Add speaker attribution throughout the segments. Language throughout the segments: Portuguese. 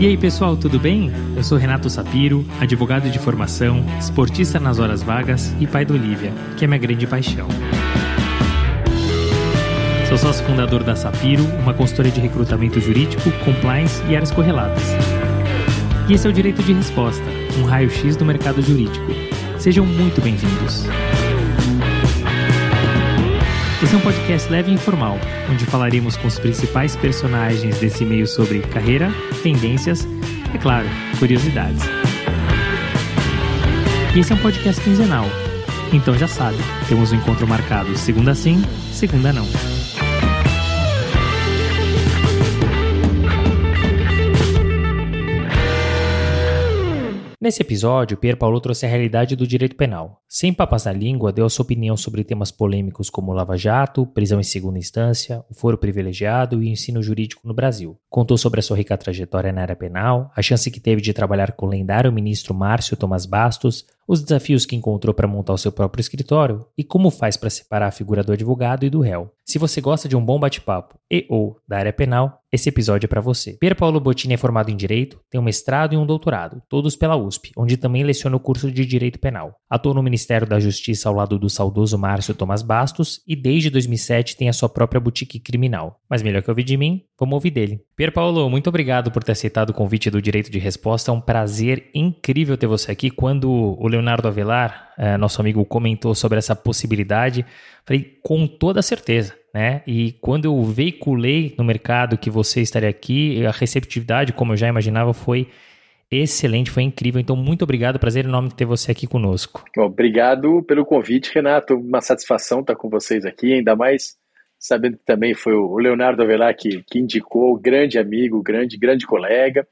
Speaker 1: E aí pessoal, tudo bem? Eu sou Renato Sapiro, advogado de formação, esportista nas horas vagas e pai da Olivia, que é minha grande paixão. Sou sócio fundador da Sapiro, uma consultoria de recrutamento jurídico, compliance e áreas correlatas. E esse é o Direito de Resposta, um raio-x do mercado jurídico. Sejam muito bem-vindos. Esse é um podcast leve e informal, onde falaremos com os principais personagens desse meio sobre carreira, tendências e, é claro, curiosidades. E esse é um podcast quinzenal, então já sabe, temos um encontro marcado segunda sim, segunda não. Nesse episódio, Pierre Paulo trouxe a realidade do direito penal. Sem papas na língua, deu a sua opinião sobre temas polêmicos como Lava Jato, prisão em segunda instância, o foro privilegiado e o ensino jurídico no Brasil. Contou sobre a sua rica trajetória na área penal, a chance que teve de trabalhar com o lendário ministro Márcio Tomás Bastos, os desafios que encontrou para montar o seu próprio escritório e como faz para separar a figura do advogado e do réu. Se você gosta de um bom bate-papo e ou da área penal, esse episódio é para você. Pier Paulo Bottini é formado em Direito, tem um mestrado e um doutorado, todos pela USP, onde também leciona o curso de Direito Penal. Atuou no Ministério da Justiça ao lado do saudoso Márcio Tomás Bastos e desde 2007 tem a sua própria boutique criminal. Mas melhor que ouvir de mim, vamos ouvir dele. Pier Paulo, muito obrigado por ter aceitado o convite do Direito de Resposta. É um prazer incrível ter você aqui. Quando o Leonardo Avelar, é, nosso amigo, comentou sobre essa possibilidade, falei com toda certeza. Né? E quando eu veiculei no mercado que você estaria aqui, a receptividade, como eu já imaginava, foi excelente, foi incrível. Então, muito obrigado, prazer enorme ter você aqui conosco.
Speaker 2: Obrigado pelo convite, Renato. Uma satisfação estar com vocês aqui, ainda mais sabendo que também foi o Leonardo Avelar que, que indicou, grande amigo, grande, grande colega.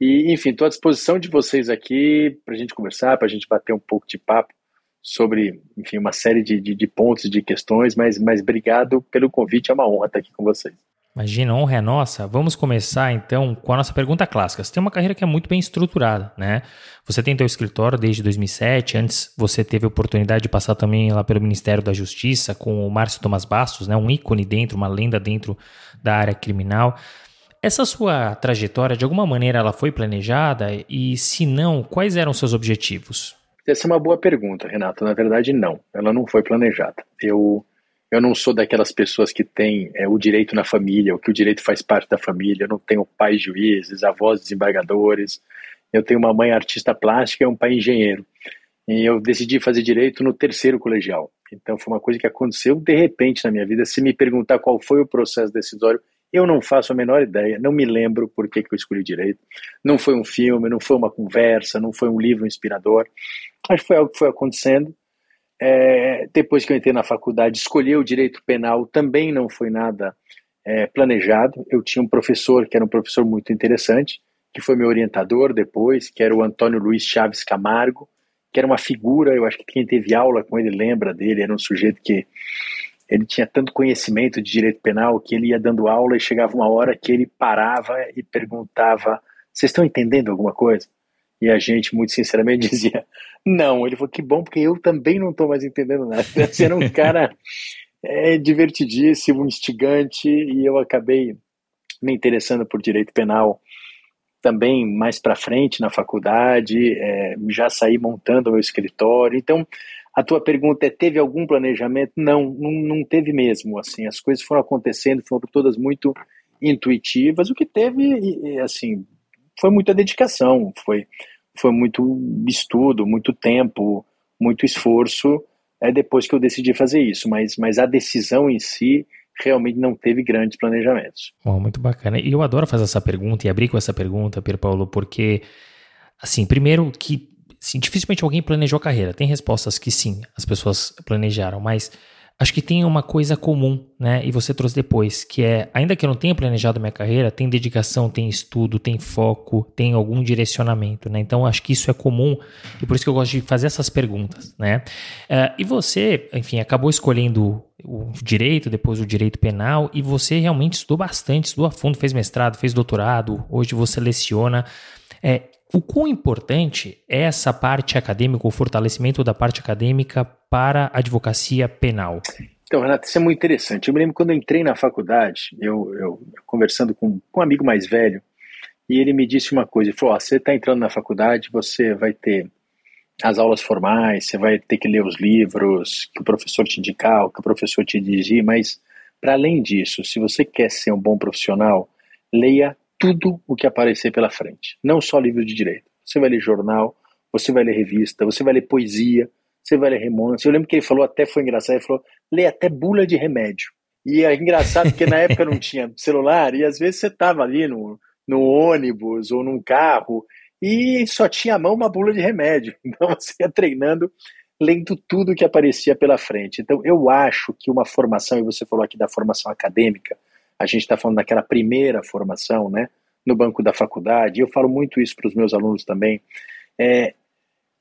Speaker 2: E, enfim, estou à disposição de vocês aqui para a gente conversar, para a gente bater um pouco de papo sobre, enfim, uma série de, de, de, pontos, de questões, mas, mas obrigado pelo convite, é uma honra estar aqui com vocês.
Speaker 1: Imagina, honra é nossa. Vamos começar então com a nossa pergunta clássica. Você tem uma carreira que é muito bem estruturada, né? Você tem teu escritório desde 2007, antes você teve a oportunidade de passar também lá pelo Ministério da Justiça com o Márcio Tomás Bastos, né? Um ícone dentro, uma lenda dentro da área criminal. Essa sua trajetória, de alguma maneira, ela foi planejada? E se não, quais eram seus objetivos?
Speaker 2: Essa é uma boa pergunta, Renato. Na verdade, não. Ela não foi planejada. Eu, eu não sou daquelas pessoas que têm é, o direito na família, ou que o direito faz parte da família. Eu não tenho pais juízes, avós desembargadores. Eu tenho uma mãe artista plástica e um pai engenheiro. E eu decidi fazer direito no terceiro colegial. Então foi uma coisa que aconteceu de repente na minha vida. Se me perguntar qual foi o processo decisório, eu não faço a menor ideia, não me lembro por que, que eu escolhi direito. Não foi um filme, não foi uma conversa, não foi um livro inspirador. Acho que foi algo que foi acontecendo. É, depois que eu entrei na faculdade, escolher o direito penal também não foi nada é, planejado. Eu tinha um professor que era um professor muito interessante, que foi meu orientador depois, que era o Antônio Luiz Chaves Camargo, que era uma figura, eu acho que quem teve aula com ele lembra dele, era um sujeito que ele tinha tanto conhecimento de direito penal que ele ia dando aula e chegava uma hora que ele parava e perguntava: Vocês estão entendendo alguma coisa? E a gente, muito sinceramente, dizia: Não. Ele falou: Que bom, porque eu também não estou mais entendendo nada. Você era um cara é, divertidíssimo, instigante, e eu acabei me interessando por direito penal também mais para frente na faculdade, é, já saí montando o meu escritório. Então, a tua pergunta é: teve algum planejamento? Não, não, não teve mesmo. Assim, as coisas foram acontecendo, foram todas muito intuitivas. O que teve, assim, foi muita dedicação, foi, foi muito estudo, muito tempo, muito esforço. É depois que eu decidi fazer isso, mas, mas a decisão em si realmente não teve grandes planejamentos.
Speaker 1: Bom, muito bacana. E eu adoro fazer essa pergunta e abrir com essa pergunta, Pierre Paulo, porque, assim, primeiro que Sim, dificilmente alguém planejou a carreira. Tem respostas que sim, as pessoas planejaram, mas acho que tem uma coisa comum, né? E você trouxe depois, que é, ainda que eu não tenha planejado minha carreira, tem dedicação, tem estudo, tem foco, tem algum direcionamento, né? Então acho que isso é comum e por isso que eu gosto de fazer essas perguntas, né? Uh, e você, enfim, acabou escolhendo o direito, depois o direito penal, e você realmente estudou bastante, estudou a fundo, fez mestrado, fez doutorado, hoje você leciona. É, o quão importante é essa parte acadêmica, o fortalecimento da parte acadêmica para a advocacia penal?
Speaker 2: Então, Renato, isso é muito interessante. Eu me lembro quando eu entrei na faculdade, eu, eu conversando com, com um amigo mais velho, e ele me disse uma coisa, ele falou, oh, você está entrando na faculdade, você vai ter as aulas formais, você vai ter que ler os livros que o professor te indicar, o que o professor te dirigir, mas para além disso, se você quer ser um bom profissional, leia tudo o que aparecer pela frente, não só livro de direito. Você vai ler jornal, você vai ler revista, você vai ler poesia, você vai ler romance. Eu lembro que ele falou, até foi engraçado, ele falou, lê até bula de remédio. E é engraçado porque na época não tinha celular e às vezes você estava ali no, no ônibus ou num carro e só tinha à mão uma bula de remédio. Então você ia treinando, lendo tudo que aparecia pela frente. Então eu acho que uma formação, e você falou aqui da formação acadêmica, a gente está falando daquela primeira formação, né, no banco da faculdade, eu falo muito isso para os meus alunos também, é,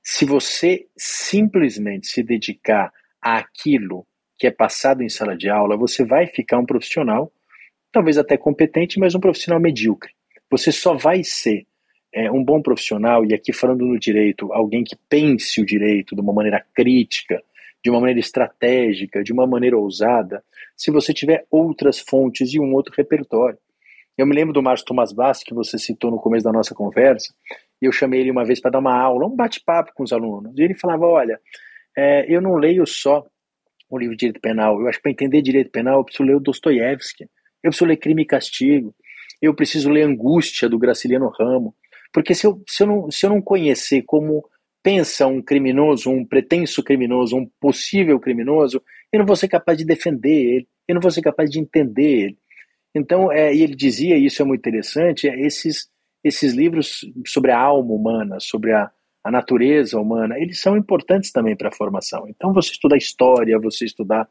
Speaker 2: se você simplesmente se dedicar àquilo que é passado em sala de aula, você vai ficar um profissional, talvez até competente, mas um profissional medíocre. Você só vai ser é, um bom profissional, e aqui falando no direito, alguém que pense o direito de uma maneira crítica, de uma maneira estratégica, de uma maneira ousada, se você tiver outras fontes e um outro repertório. Eu me lembro do Márcio Tomás Bassi, que você citou no começo da nossa conversa, e eu chamei ele uma vez para dar uma aula, um bate-papo com os alunos. E ele falava: Olha, é, eu não leio só o livro de direito penal, eu acho que para entender direito penal eu preciso ler o Dostoiévski, eu preciso ler Crime e Castigo, eu preciso ler Angústia do Graciliano Ramo, porque se eu, se eu, não, se eu não conhecer como pensa um criminoso, um pretenso criminoso, um possível criminoso, eu não vou ser capaz de defender ele, eu não vou ser capaz de entender ele. Então, é, e ele dizia, e isso é muito interessante, é, esses, esses livros sobre a alma humana, sobre a, a natureza humana, eles são importantes também para a formação. Então, você estudar história, você estudar,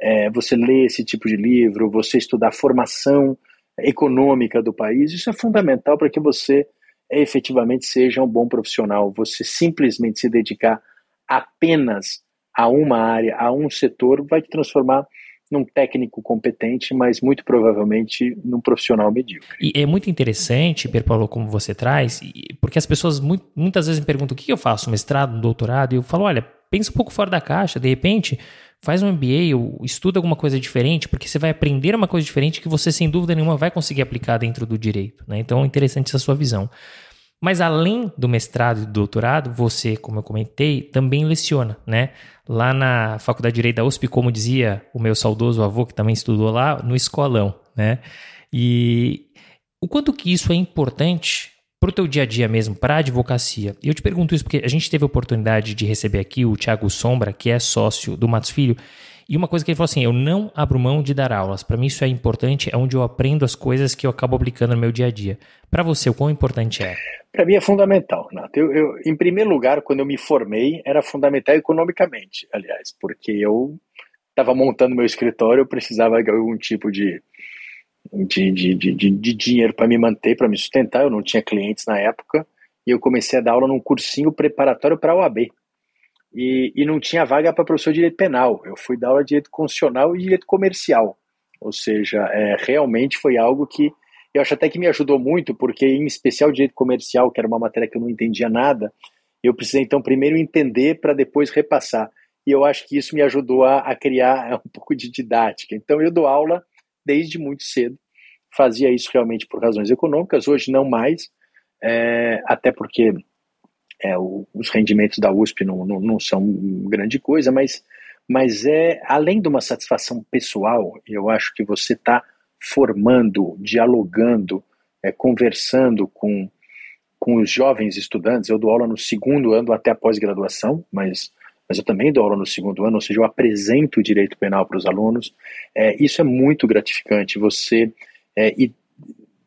Speaker 2: é, você ler esse tipo de livro, você estudar a formação econômica do país, isso é fundamental para que você efetivamente seja um bom profissional. Você simplesmente se dedicar apenas a uma área, a um setor, vai te transformar num técnico competente, mas muito provavelmente num profissional medíocre.
Speaker 1: E é muito interessante, Pedro Paulo, como você traz, porque as pessoas muitas vezes me perguntam o que eu faço, mestrado, doutorado, e eu falo, olha, pensa um pouco fora da caixa, de repente faz um MBA ou estuda alguma coisa diferente, porque você vai aprender uma coisa diferente que você, sem dúvida nenhuma, vai conseguir aplicar dentro do direito. Né? Então é interessante essa sua visão. Mas além do mestrado e do doutorado, você, como eu comentei, também leciona, né? Lá na Faculdade de Direito da USP, como dizia o meu saudoso avô, que também estudou lá, no escolão, né? E o quanto que isso é importante para o teu dia a dia mesmo, para a advocacia. E eu te pergunto isso porque a gente teve a oportunidade de receber aqui o Thiago Sombra, que é sócio do Matos Filho, e uma coisa que ele falou assim: eu não abro mão de dar aulas. Para mim isso é importante, é onde eu aprendo as coisas que eu acabo aplicando no meu dia a dia. Para você, o quão importante é?
Speaker 2: Para mim é fundamental, Renato. Eu, eu, em primeiro lugar, quando eu me formei, era fundamental economicamente, aliás, porque eu estava montando meu escritório, eu precisava de algum tipo de, de, de, de, de dinheiro para me manter, para me sustentar. Eu não tinha clientes na época e eu comecei a dar aula num cursinho preparatório para a OAB e, e não tinha vaga para professor de direito penal. Eu fui dar aula de direito constitucional e direito comercial. Ou seja, é, realmente foi algo que eu acho até que me ajudou muito, porque em especial direito comercial, que era uma matéria que eu não entendia nada, eu precisei então primeiro entender para depois repassar. E eu acho que isso me ajudou a, a criar um pouco de didática. Então eu dou aula desde muito cedo. Fazia isso realmente por razões econômicas, hoje não mais, é, até porque é, o, os rendimentos da USP não, não, não, são grande coisa, mas, mas é além de uma satisfação pessoal, eu acho que você está formando, dialogando, é, conversando com, com os jovens estudantes. Eu dou aula no segundo ano até a pós-graduação, mas, mas eu também dou aula no segundo ano, ou seja, eu apresento o direito penal para os alunos. É, isso é muito gratificante, você é, e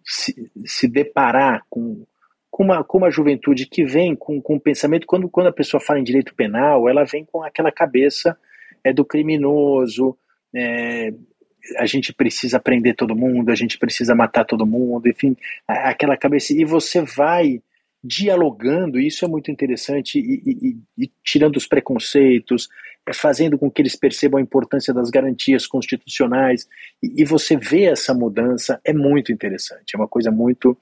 Speaker 2: se, se deparar com com uma, com uma juventude que vem com, com um pensamento, quando, quando a pessoa fala em direito penal, ela vem com aquela cabeça é, do criminoso, é, a gente precisa prender todo mundo, a gente precisa matar todo mundo, enfim, aquela cabeça. E você vai dialogando, isso é muito interessante, e, e, e tirando os preconceitos, é fazendo com que eles percebam a importância das garantias constitucionais, e, e, você vê essa mudança, é muito interessante, é uma coisa muito,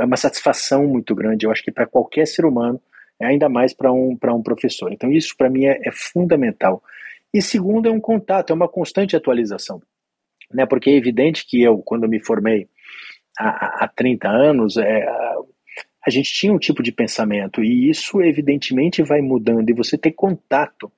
Speaker 2: é uma satisfação muito grande, eu acho que para qualquer ser humano, é ainda mais para um, um professor. Então isso para mim é, é fundamental. E segundo é um contato, é uma constante atualização, né? porque é evidente que eu, quando me formei há, há 30 anos, é, a gente tinha um tipo de pensamento e isso evidentemente vai mudando e você ter contato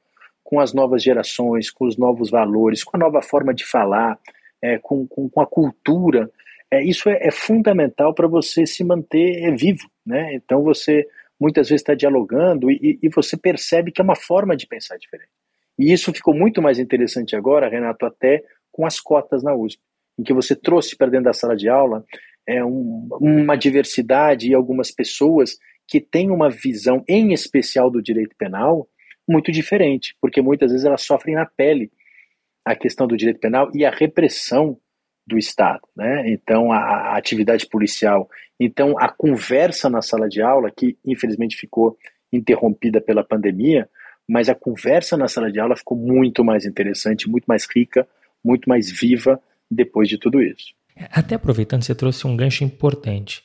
Speaker 2: com as novas gerações, com os novos valores, com a nova forma de falar, é, com, com, com, a cultura, é, isso é, é fundamental para você se manter é, vivo, né? Então você muitas vezes está dialogando e, e você percebe que é uma forma de pensar diferente. E isso ficou muito mais interessante agora, Renato, até com as cotas na USP, em que você trouxe para dentro da sala de aula é, um, uma diversidade e algumas pessoas que têm uma visão, em especial do direito penal, muito diferente, porque muitas vezes elas sofrem na pele a questão do direito penal e a repressão do Estado, né? Então a, a, atividade policial, então a conversa na sala de aula que infelizmente ficou interrompida pela pandemia, mas a conversa na sala de aula ficou muito mais interessante, muito mais rica, muito mais viva depois de tudo isso.
Speaker 1: Até aproveitando, você trouxe um gancho importante.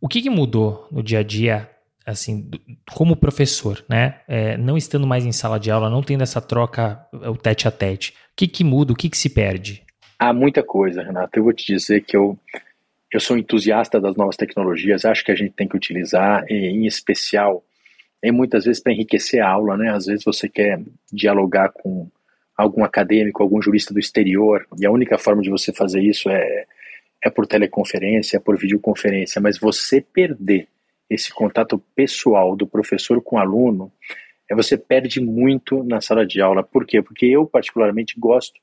Speaker 1: O que, que mudou no dia a dia, assim, como professor, né? É, não estando mais em sala de aula, não tendo essa troca, o tete a tete. O que, que muda, o que, que se perde?
Speaker 2: Há muita coisa, Renato. Eu vou te dizer que eu, eu sou entusiasta das novas tecnologias, acho que a gente tem que utilizar, em especial e muitas vezes para enriquecer a aula, né? Às vezes você quer dialogar com algum acadêmico, algum jurista do exterior, e a única forma de você fazer isso é, é por teleconferência, é por videoconferência, mas você perder esse contato pessoal do professor com o aluno, é, você perde muito na sala de aula. Por quê? Porque eu, particularmente, gosto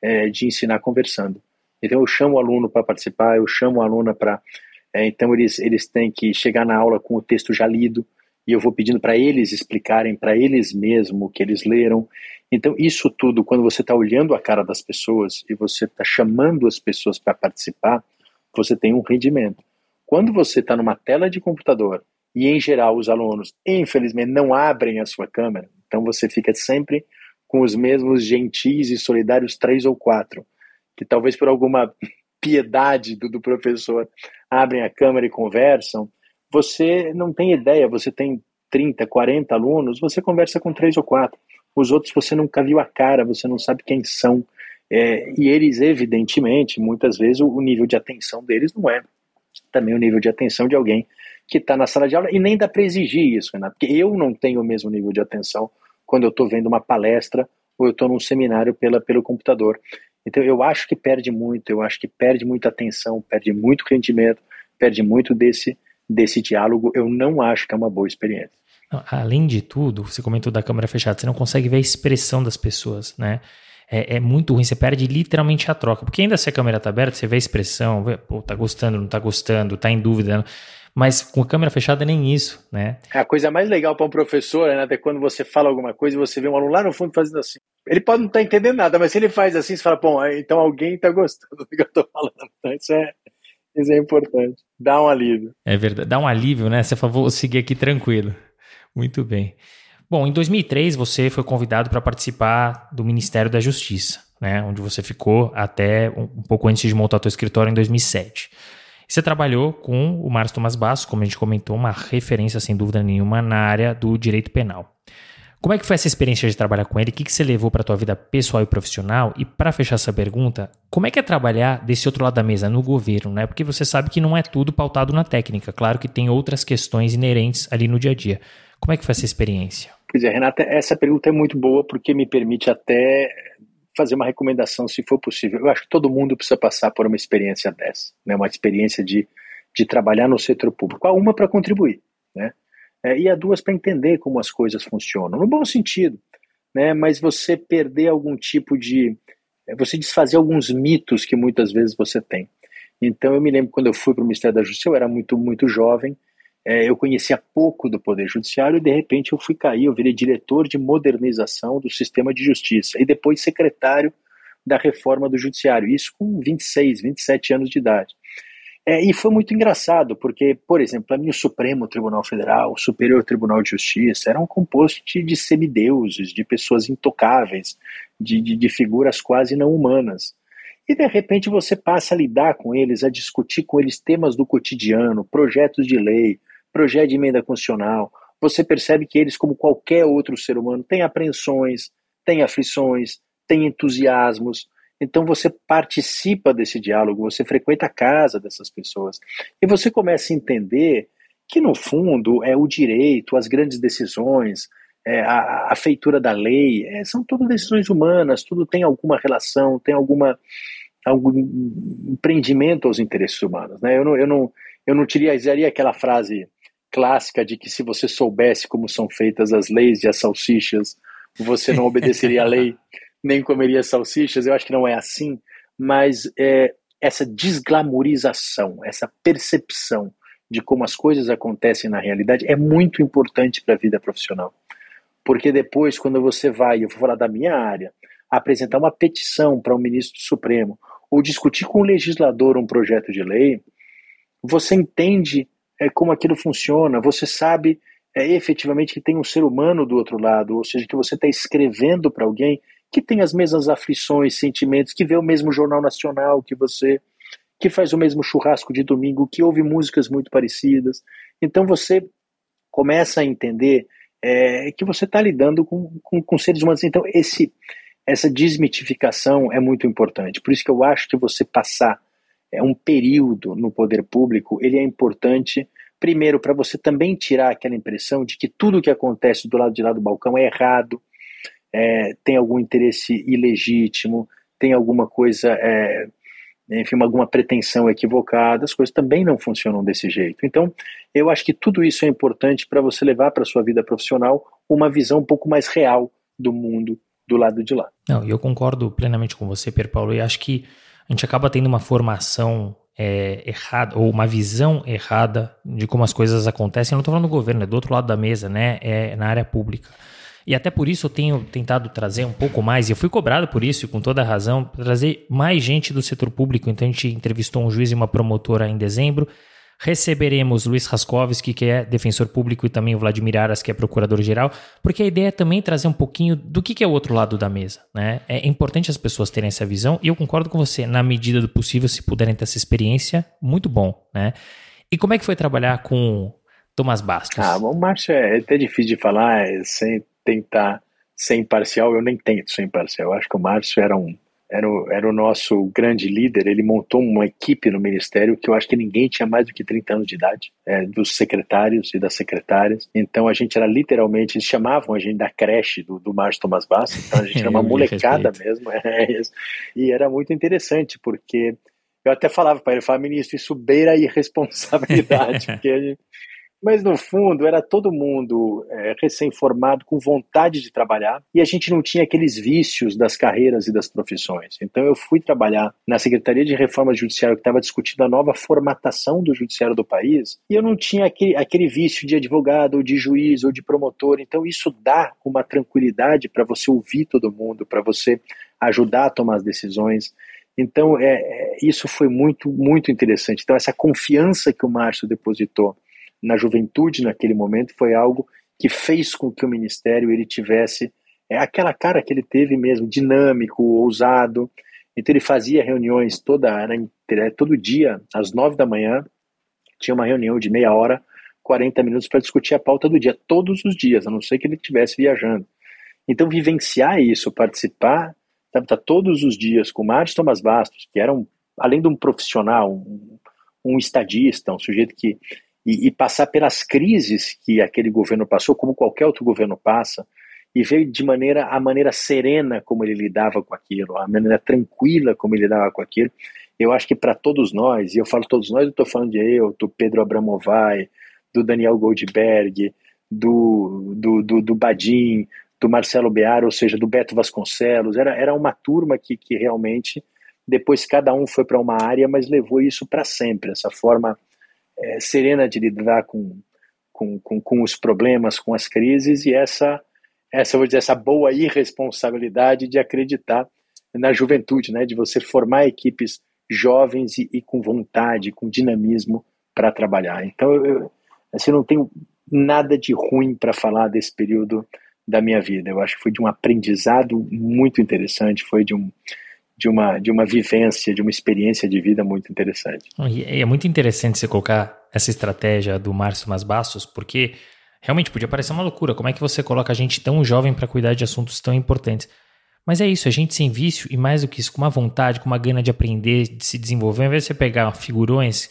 Speaker 2: é, de ensinar conversando. Então, eu chamo o aluno para participar, eu chamo a aluna para. É, então, eles, eles têm que chegar na aula com o texto já lido, e eu vou pedindo para eles explicarem para eles mesmo o que eles leram. Então, isso tudo, quando você está olhando a cara das pessoas e você está chamando as pessoas para participar, você tem um rendimento. Quando você está numa tela de computador e, em geral, os alunos, infelizmente, não abrem a sua câmera, então você fica sempre com os mesmos gentis e solidários três ou quatro, que talvez por alguma piedade do, do professor abrem a câmera e conversam você não tem ideia, você tem 30, 40 alunos, você conversa com três ou quatro. Os outros você nunca viu a cara, você não sabe quem são. É, e eles, evidentemente, muitas vezes o, o, nível de atenção deles não é também o nível de atenção de alguém que está na sala de aula, e nem dá para exigir isso, Renato, porque eu não tenho o mesmo nível de atenção quando eu estou vendo uma palestra ou eu estou num seminário pela, pelo computador. Então eu acho que perde muito, eu acho que perde muita atenção, perde muito rendimento, perde muito desse desse diálogo, eu não acho que é uma boa experiência.
Speaker 1: Além de tudo, você comentou da câmera fechada, você não consegue ver a expressão das pessoas, né? É, é, muito ruim, você perde literalmente a troca. Porque ainda se a câmera tá aberta, você vê a expressão, vê, pô, tá gostando, não tá gostando, tá em dúvida. Né? Mas com a câmera fechada nem isso, né?
Speaker 2: A coisa mais legal para um professor né, é quando você fala alguma coisa e você vê um aluno lá no fundo fazendo assim. Ele pode não estar tá entendendo nada, mas se ele faz assim, você fala, bom, então alguém tá gostando do que eu tô falando. Então isso é, isso é importante. Dá um alívio.
Speaker 1: É verdade. Dá um alívio, né? Você falou, vou seguir aqui tranquilo. Muito bem. Bom, em 2003 você foi convidado para participar do Ministério da Justiça, né? Onde você ficou até um pouco antes de montar seu escritório em 2007. Você trabalhou com o Márcio Tomás Basso, como a gente comentou, uma referência sem dúvida nenhuma na área do direito penal. Como é que foi essa experiência de trabalhar com ele? O que, que você levou para a tua vida pessoal e profissional? E para fechar essa pergunta, como é que é trabalhar desse outro lado da mesa, no governo, né? Porque você sabe que não é tudo pautado na técnica. Claro que tem outras questões inerentes ali no dia a dia. Como é que foi essa experiência?
Speaker 2: Pois é, Renata, essa pergunta é muito boa porque me permite até fazer uma recomendação, se for possível. Eu acho que todo mundo precisa passar por uma experiência dessa, né? Uma experiência de, de trabalhar no setor público. Há uma para contribuir, né? É, e a duas para entender como as coisas funcionam, no bom sentido, né? Mas você perder algum tipo de, é, você desfazer alguns mitos que muitas vezes você tem. Então eu me lembro quando eu fui para o Ministério da Justiça, eu era muito muito jovem, é, eu conhecia pouco do Poder Judiciário e de repente eu fui cair, eu virei diretor de modernização do sistema de justiça e depois secretário da reforma do Judiciário, isso com 26, 27 anos de idade. É, e foi muito engraçado, porque, por exemplo, para mim o Supremo Tribunal Federal, o Superior Tribunal de Justiça, era um composto de semideuses, de pessoas intocáveis, de, de, de figuras quase não humanas. E de repente você passa a lidar com eles, a discutir com eles temas do cotidiano, projetos de lei, projeto de emenda constitucional. Você percebe que eles, como qualquer outro ser humano, têm apreensões, têm aflições, têm entusiasmos, Então você participa desse diálogo, você frequenta a casa dessas pessoas e você começa a entender que no fundo é o direito, as grandes decisões, é, a, a, feitura da lei, é, são tudo decisões humanas, tudo tem alguma relação, tem alguma algum empreendimento aos interesses humanos. Né? Eu, não, eu, não, eu não utilizaria aquela frase clássica de que se você soubesse como são feitas as leis e as salsichas, você não obedeceria à lei nem comeria salsichas. Eu acho que não é assim, mas é, essa desglamorização, essa percepção de como as coisas acontecem na realidade é muito importante para a vida profissional. Porque depois, quando você vai, eu vou falar da minha área, apresentar uma petição para o um ministro do Supremo ou discutir com o legislador um projeto de lei, você entende é, como aquilo funciona, você sabe é, efetivamente que tem um ser humano do outro lado, ou seja, que você está escrevendo para alguém que tem as mesmas aflições, sentimentos, que vê o mesmo jornal nacional que você, que faz o mesmo churrasco de domingo, que ouve músicas muito parecidas. Então você começa a entender é, que você está lidando com, com, com, seres humanos. Então esse, essa desmitificação é muito importante. Por isso que eu acho que você passar é, um período no poder público, ele é importante, primeiro, para você também tirar aquela impressão de que tudo que acontece do lado de lá do balcão é errado, é, tem algum interesse ilegítimo, tem alguma coisa... É, enfim, alguma pretensão equivocada, as coisas também não funcionam desse jeito. Então, eu acho que tudo isso é importante para você levar para sua vida profissional uma visão um pouco mais real do mundo do lado de lá.
Speaker 1: Não, eu concordo plenamente com você, Pedro Paulo, e acho que a gente acaba tendo uma formação é, errada, ou uma visão errada de como as coisas acontecem. Eu não estou falando do governo, é do outro lado da mesa, né? É na área pública. E até por isso eu tenho tentado trazer um pouco mais, e eu fui cobrado por isso, e com toda a razão, trazer mais gente do setor público. Então a gente entrevistou um juiz e uma promotora em dezembro. Receberemos Luiz Raskovski, que é defensor público, e também o Vladimir Aras, que é procurador-geral, porque a ideia é também trazer um pouquinho do que é o outro lado da mesa. Né? É importante as pessoas terem essa visão, e eu concordo com você, na medida do possível, se puderem ter essa experiência, muito bom. Né? E como é que foi trabalhar com Tomás Bastos?
Speaker 2: Ah, o Márcio é até difícil de falar, é sem tentar ser imparcial, eu nem tento ser imparcial. Eu acho que o Márcio era um era o, era o nosso grande líder, ele montou uma equipe no ministério que eu acho que ninguém tinha mais do que 30 anos de idade, é, dos secretários e das secretárias. Então a gente era literalmente, eles chamavam a gente da creche do, do Márcio Tomás Bastos, então a gente era uma molecada mesmo. É, e era muito interessante, porque eu até falava para ele, falava, ministro, isso beira a irresponsabilidade, porque a gente, mas no fundo era todo mundo é, recém-formado, com vontade de trabalhar, e a gente não tinha aqueles vícios das carreiras e das profissões. Então eu fui trabalhar na Secretaria de Reforma Judiciária, que estava discutindo a nova formatação do judiciário do país, e eu não tinha aquele, aquele vício de advogado, ou de juiz, ou de promotor. Então isso dá uma tranquilidade para você ouvir todo mundo, para você ajudar a tomar as decisões. Então, é, é, isso foi muito, muito interessante. Então, essa confiança que o Márcio depositou na juventude naquele momento foi algo que fez com que o ministério ele tivesse é, aquela cara que ele teve mesmo, dinâmico, ousado. Então ele fazia reuniões toda era, é, todo dia às nove da manhã tinha uma reunião de meia hora, 40 minutos para discutir a pauta do dia, todos os dias, a não ser que ele estivesse viajando. Então vivenciar isso, participar, tá, tá todos os dias com Márcio Thomas Bastos, que era um, além de um profissional, um, um estadista, um sujeito que e, e, passar pelas crises que aquele governo passou, como qualquer outro governo passa, e ver de maneira a maneira serena como ele lidava com aquilo, a maneira tranquila como ele lidava com aquilo. Eu acho que para todos nós, e eu falo todos nós, eu estou falando de eu, do Pedro Abramovay, do Daniel Goldberg, do, do, do, do Badim, do Marcelo Bear, ou seja, do Beto Vasconcelos. Era, era uma turma que, que realmente, depois cada um foi para uma área, mas levou isso para sempre, essa forma é, serena de lidar com, com, com, com, os problemas, com as crises e essa, essa, vou dizer, essa boa irresponsabilidade de acreditar na juventude, né, de você formar equipes jovens e, e com vontade, com dinamismo para trabalhar. Então, eu, assim, não tenho nada de ruim para falar desse período da minha vida. Eu acho que foi de um aprendizado muito interessante, foi de um, de uma, de uma vivência, de uma experiência de vida muito interessante.
Speaker 1: E é muito interessante você colocar essa estratégia do Márcio Mas Bastos, porque realmente podia parecer uma loucura. Como é que você coloca a gente tão jovem para cuidar de assuntos tão importantes? Mas é isso, a gente sem vício e mais do que isso, com uma vontade, com uma gana de aprender, de se desenvolver, ao invés de você pegar figurões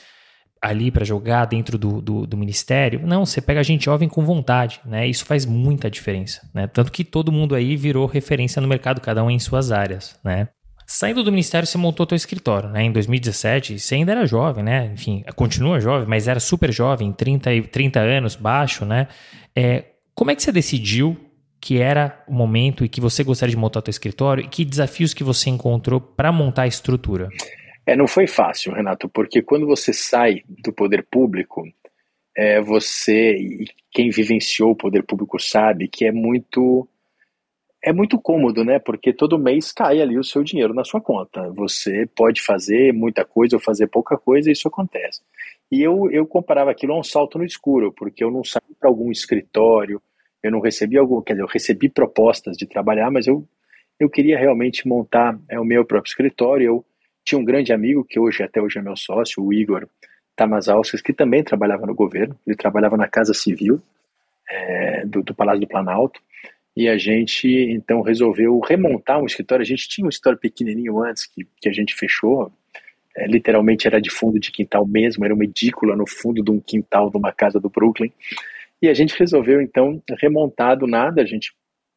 Speaker 1: ali para jogar dentro do, do, do, ministério, não, você pega gente jovem com vontade, né? Isso faz muita diferença, né? Tanto que todo mundo aí virou referência no mercado, cada um em suas áreas, né? Saindo do ministério, você montou seu escritório, né? Em 2017, você ainda era jovem, né? Enfim, continua jovem, mas era super jovem, 30, 30 anos, baixo, né? É, como é que você decidiu que era o momento e que você gostaria de montar seu escritório e que desafios que você encontrou para montar a estrutura?
Speaker 2: É, não foi fácil, Renato, porque quando você sai do poder público, é, você e quem vivenciou o poder público sabe que é muito é muito cômodo, né? Porque todo mês cai ali o seu dinheiro na sua conta. Você pode fazer muita coisa ou fazer pouca coisa e isso acontece. E eu, eu comparava aquilo a um salto no escuro, porque eu não saí para algum escritório, eu não recebi algum, quer dizer, eu recebi propostas de trabalhar, mas eu, eu queria realmente montar é, o meu próprio escritório. Eu tinha um grande amigo, que hoje até hoje é meu sócio, o Igor Tamazauskas, que também trabalhava no governo, ele trabalhava na Casa Civil é, do, do Palácio do Planalto, e a gente então resolveu remontar um escritório. A gente tinha um escritório pequenininho antes que, que a gente fechou, é, literalmente era de fundo de quintal mesmo, era uma edícula no fundo de um quintal de uma casa do Brooklyn. E a gente resolveu, então, remontar do nada. A gente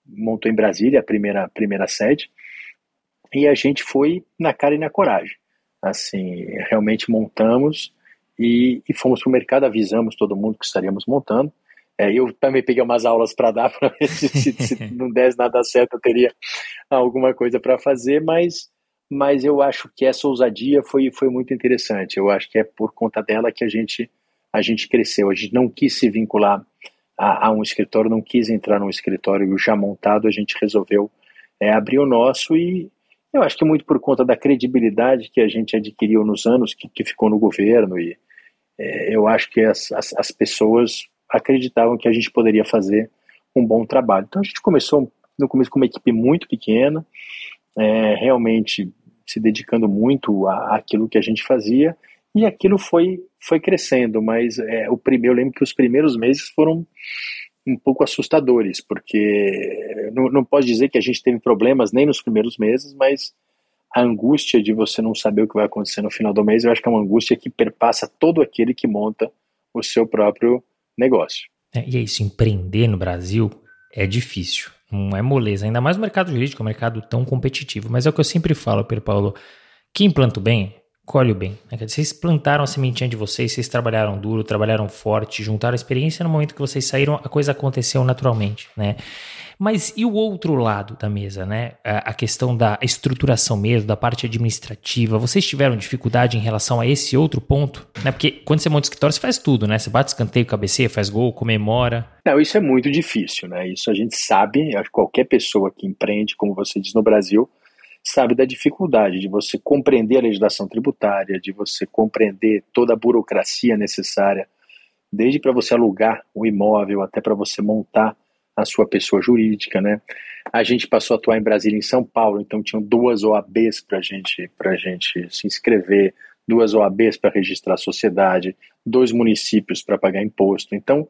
Speaker 2: montou em Brasília a primeira, primeira sede e a gente foi na cara e na coragem. Assim, realmente montamos e, e fomos para o mercado, avisamos todo mundo que estaríamos montando. É, eu também peguei umas aulas para dar para ver se, se, se, não desse nada certo eu teria alguma coisa para fazer, mas, mas eu acho que essa ousadia foi, foi muito interessante. Eu acho que é por conta dela que a gente a gente cresceu. A gente não quis se vincular a, a um escritório, não quis entrar num escritório já montado, a gente resolveu é, abrir o nosso e eu acho que muito por conta da credibilidade que a gente adquiriu nos anos que, que ficou no governo e é, eu acho que as, as, as, pessoas acreditavam que a gente poderia fazer um bom trabalho. Então a gente começou no começo com uma equipe muito pequena, é, realmente se dedicando muito àquilo que a gente fazia e aquilo foi foi crescendo, mas é, o primeiro, eu lembro que os primeiros meses foram um pouco assustadores, porque não, não posso dizer que a gente teve problemas nem nos primeiros meses, mas a angústia de você não saber o que vai acontecer no final do mês, eu acho que é uma angústia que perpassa todo aquele que monta o seu próprio negócio.
Speaker 1: É, e é isso, empreender no Brasil é difícil, não é moleza, ainda mais no mercado jurídico, é um mercado tão competitivo, mas é o que eu sempre falo, Pedro Paulo, quem planta bem colhe o bem. Né? Vocês plantaram a sementinha de vocês, vocês trabalharam duro, trabalharam forte, juntaram experiência, no momento que vocês saíram, a coisa aconteceu naturalmente, né? Mas e o outro lado da mesa, né? A questão da estruturação mesmo, da parte administrativa. Vocês tiveram dificuldade em relação a esse outro ponto? Né? Porque quando você monta escritório, você faz tudo, né? Você bate escanteio, cabeceia, faz gol, comemora.
Speaker 2: Não, isso é muito difícil, né? Isso a gente sabe, qualquer pessoa que empreende, como você diz no Brasil, sabe da dificuldade de você compreender a legislação tributária, de você compreender toda a burocracia necessária, desde para você alugar um imóvel até para você montar a sua pessoa jurídica, né? A gente passou a atuar em Brasília e em São Paulo, então tinham duas OABs para gente, a gente se inscrever, duas OABs para registrar a sociedade, dois municípios para pagar imposto. Então,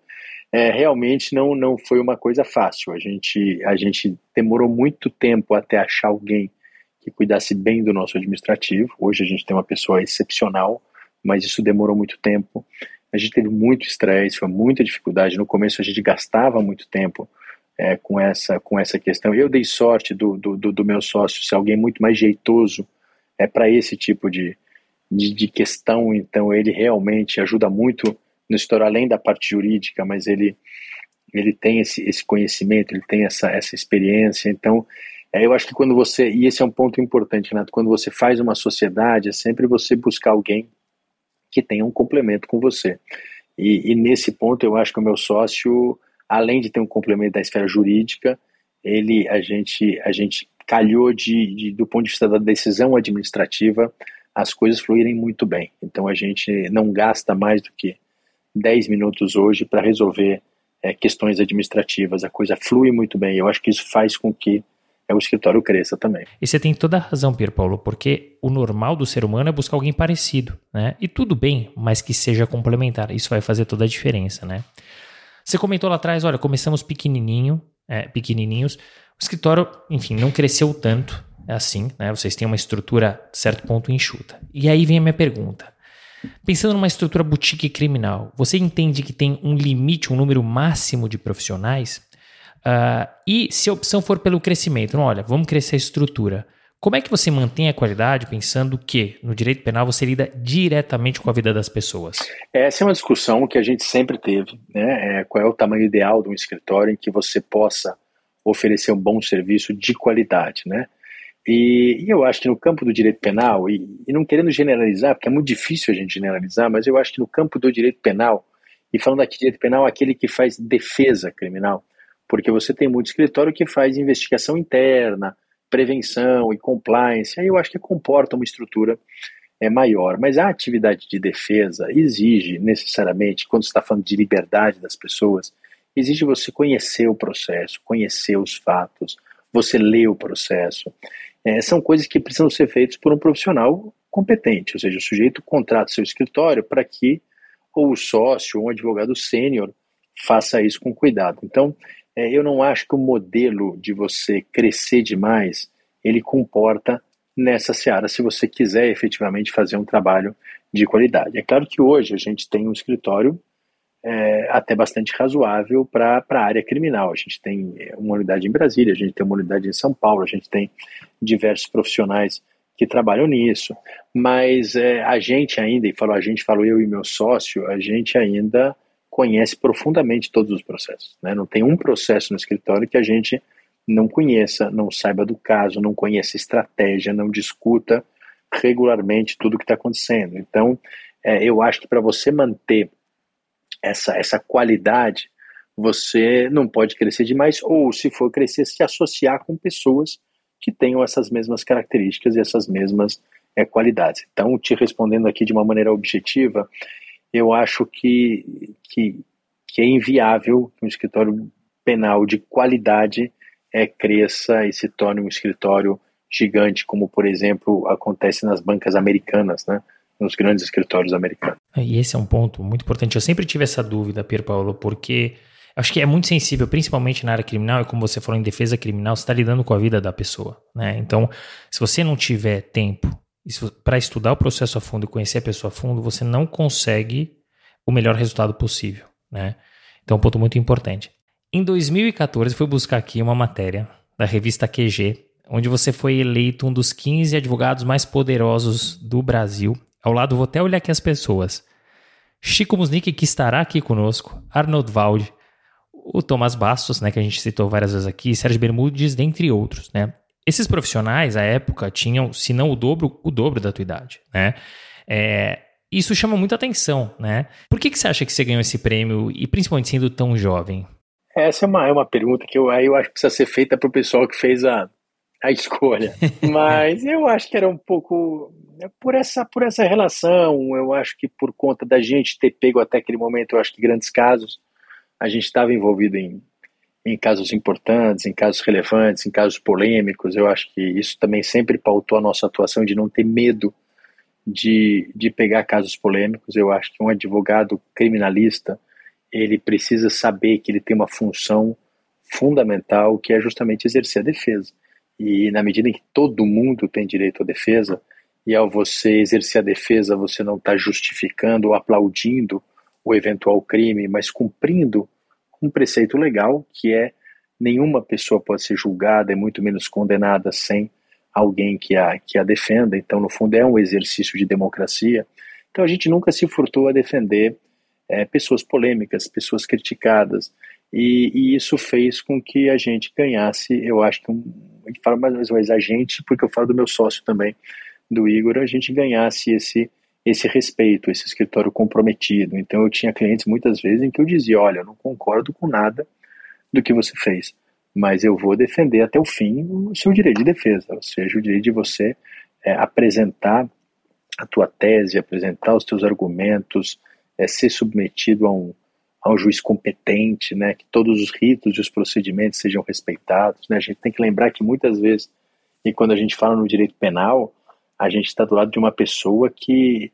Speaker 2: é, realmente não, não foi uma coisa fácil. A gente, a gente demorou muito tempo até achar alguém que cuidasse bem do nosso administrativo. Hoje a gente tem uma pessoa excepcional, mas isso demorou muito tempo. A gente teve muito estresse, foi muita dificuldade. No começo a gente gastava muito tempo é, com, essa, com essa questão. Eu dei sorte do, do, do meu sócio ser alguém muito mais jeitoso é, para esse tipo de, de, de, questão, então ele realmente ajuda muito no história, além da parte jurídica, mas ele, ele tem esse, esse conhecimento, ele tem essa, essa experiência, então é, eu acho que quando você, e esse é um ponto importante, Renato, quando você faz uma sociedade, é sempre você buscar alguém que tenha um complemento com você. E, e nesse ponto eu acho que o meu sócio, além de ter um complemento da esfera jurídica, ele, a gente, a gente calhou de, de, do ponto de vista da decisão administrativa, as coisas fluírem muito bem. Então a gente não gasta mais do que 10 minutos hoje para resolver é, questões administrativas. A coisa flui muito bem. Eu acho que isso faz com que é o escritório cresça também.
Speaker 1: E você tem toda a razão, Pierre Paulo, porque o normal do ser humano é buscar alguém parecido, né? E tudo bem, mas que seja complementar. Isso vai fazer toda a diferença, né? Você comentou lá atrás, olha, começamos pequenininho, é, pequenininhos. O escritório, enfim, não cresceu tanto assim, né? Vocês têm uma estrutura, certo ponto, enxuta. E aí vem a minha pergunta. Pensando numa estrutura boutique criminal, você entende que tem um limite, um número máximo de profissionais? Uh, e se a opção for pelo crescimento, não, olha, vamos crescer a estrutura. Como é que você mantém a qualidade pensando que no direito penal você lida diretamente com a vida das pessoas?
Speaker 2: Essa é uma discussão que a gente sempre teve, né? É, qual é o tamanho ideal de um escritório em que você possa oferecer um bom serviço de qualidade, né? E, e eu acho que no campo do direito penal, e, e, não querendo generalizar, porque é muito difícil a gente generalizar, mas eu acho que no campo do direito penal, e falando aqui de direito penal, aquele que faz defesa criminal, porque você tem muito escritório que faz investigação interna, prevenção e compliance, aí eu acho que comporta uma estrutura é, maior. Mas a atividade de defesa exige necessariamente, quando está falando de liberdade das pessoas, exige você conhecer o processo, conhecer os fatos, você ler o processo. É, são coisas que precisam ser feitas por um profissional competente, ou seja, o sujeito contrata seu escritório para que ou o sócio ou um advogado sênior faça isso com cuidado. Então, é, eu não acho que o modelo de você crescer demais ele comporta nessa seara se você quiser efetivamente fazer um trabalho de qualidade. É claro que hoje a gente tem um escritório é, até bastante razoável para a área criminal. A gente tem uma unidade em Brasília, a gente tem uma unidade em São Paulo, a gente tem diversos profissionais que trabalham nisso. Mas é, a gente ainda, e falo a gente, falo eu e meu sócio, a gente ainda conhece profundamente todos os processos. Né? Não tem um processo no escritório que a gente não conheça, não saiba do caso, não conheça estratégia, não discuta regularmente tudo o que está acontecendo. Então, é, eu acho que para você manter essa, essa qualidade, você não pode crescer demais, ou se for crescer, se associar com pessoas que tenham essas mesmas características e essas mesmas é, qualidades. Então, te respondendo aqui de uma maneira objetiva, eu acho que, que, que é inviável que um escritório penal de qualidade é, cresça e se torne um escritório gigante, como, por exemplo, acontece nas bancas americanas, né? nos grandes escritórios americanos.
Speaker 1: E esse é um ponto muito importante. Eu sempre tive essa dúvida, Pier Paulo, porque acho que é muito sensível, principalmente na área criminal, e como você falou em defesa criminal, você está lidando com a vida da pessoa. Né? Então, se você não tiver tempo para estudar o processo a fundo e conhecer a pessoa a fundo, você não consegue o melhor resultado possível. Né? Então, é um ponto muito importante. Em 2014, fui buscar aqui uma matéria da revista QG, onde você foi eleito um dos 15 advogados mais poderosos do Brasil. Ao lado, vou até olhar aqui as pessoas. Chico Musnick, que estará aqui conosco, Arnold Valde, o Thomas Bastos, né, que a gente citou várias vezes aqui, Sérgio Bermudes, dentre outros, né? Esses profissionais, à época, tinham, se não o dobro, o dobro da tua idade, né? É, isso chama muita atenção, né? Por que, que você acha que você ganhou esse prêmio e principalmente sendo tão jovem?
Speaker 2: Essa é uma, é uma pergunta que eu, aí eu acho que precisa ser feita para o pessoal que fez a, a escolha. Mas eu acho que era um pouco é por essa, por essa relação, eu acho que por conta da gente ter pego até aquele momento, eu acho que grandes casos, a gente estava envolvido em em casos importantes, em casos relevantes, em casos polêmicos. Eu acho que isso também sempre pautou a nossa atuação de não ter medo de, de pegar casos polêmicos. Eu acho que um advogado criminalista ele precisa saber que ele tem uma função fundamental que é justamente exercer a defesa. E na medida em que todo mundo tem direito à defesa, e ao você exercer a defesa, você não está justificando ou aplaudindo o eventual crime, mas cumprindo um preceito legal que é nenhuma pessoa pode ser julgada e muito menos condenada sem alguém que a, que a defenda. Então, no fundo, é um exercício de democracia. Então, a gente nunca se furtou a defender é, pessoas polêmicas, pessoas criticadas. E, e, isso fez com que a gente ganhasse, eu acho que, um, eu falo mais ou menos a gente, porque eu falo do meu sócio também, do Igor, a gente ganhasse esse esse respeito, esse escritório comprometido. Então eu tinha clientes muitas vezes em que eu dizia, olha, eu não concordo com nada do que você fez, mas eu vou defender até o fim o seu direito de defesa, ou seja, o direito de você é, apresentar a tua tese, apresentar os teus argumentos, é, ser submetido a um, a um juiz competente, né, que todos os ritos e os procedimentos sejam respeitados. Né? A gente tem que lembrar que muitas vezes, e quando a gente fala no direito penal, a gente está do lado de uma pessoa que,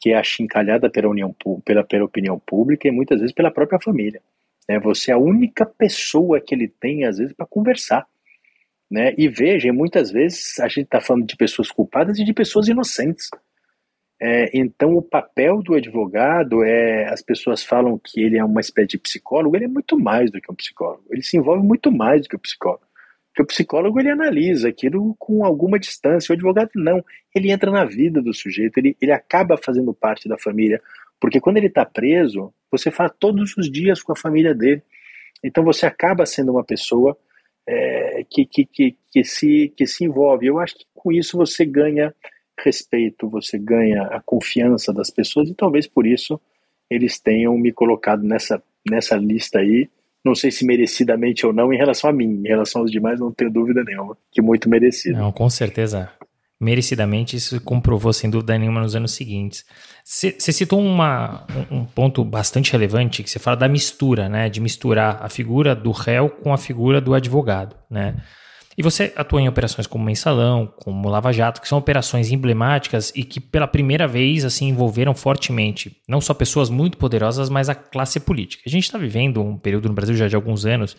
Speaker 2: que é achincalhada pela, união, pela, pela opinião pública e muitas vezes pela própria família. Né? Você é a única pessoa que ele tem, às vezes, para conversar. Né? E veja, muitas vezes a gente está falando de pessoas culpadas e de pessoas inocentes. É, então, o papel do advogado é. As pessoas falam que ele é uma espécie de psicólogo, ele é muito mais do que um psicólogo. Ele se envolve muito mais do que o psicólogo. Porque o psicólogo ele analisa aquilo com alguma distância, o advogado não. Ele entra na vida do sujeito, ele, ele acaba fazendo parte da família. Porque quando ele está preso, você fala todos os dias com a família dele. Então você acaba sendo uma pessoa é, que, que, que, que, se, que se envolve. Eu acho que com isso você ganha respeito, você ganha a confiança das pessoas e talvez por isso eles tenham me colocado nessa, nessa lista aí. Não sei se merecidamente ou não em relação a mim, em relação aos demais não tenho dúvida nenhuma, que muito merecido.
Speaker 1: Não, com certeza merecidamente isso comprovou sem dúvida nenhuma nos anos seguintes. Você citou uma, um ponto bastante relevante que você fala da mistura, né, de misturar a figura do réu com a figura do advogado, né? E você atua em operações como Mensalão, como Lava Jato, que são operações emblemáticas e que pela primeira vez assim envolveram fortemente não só pessoas muito poderosas, mas a classe política. A gente está vivendo um período no Brasil já de alguns anos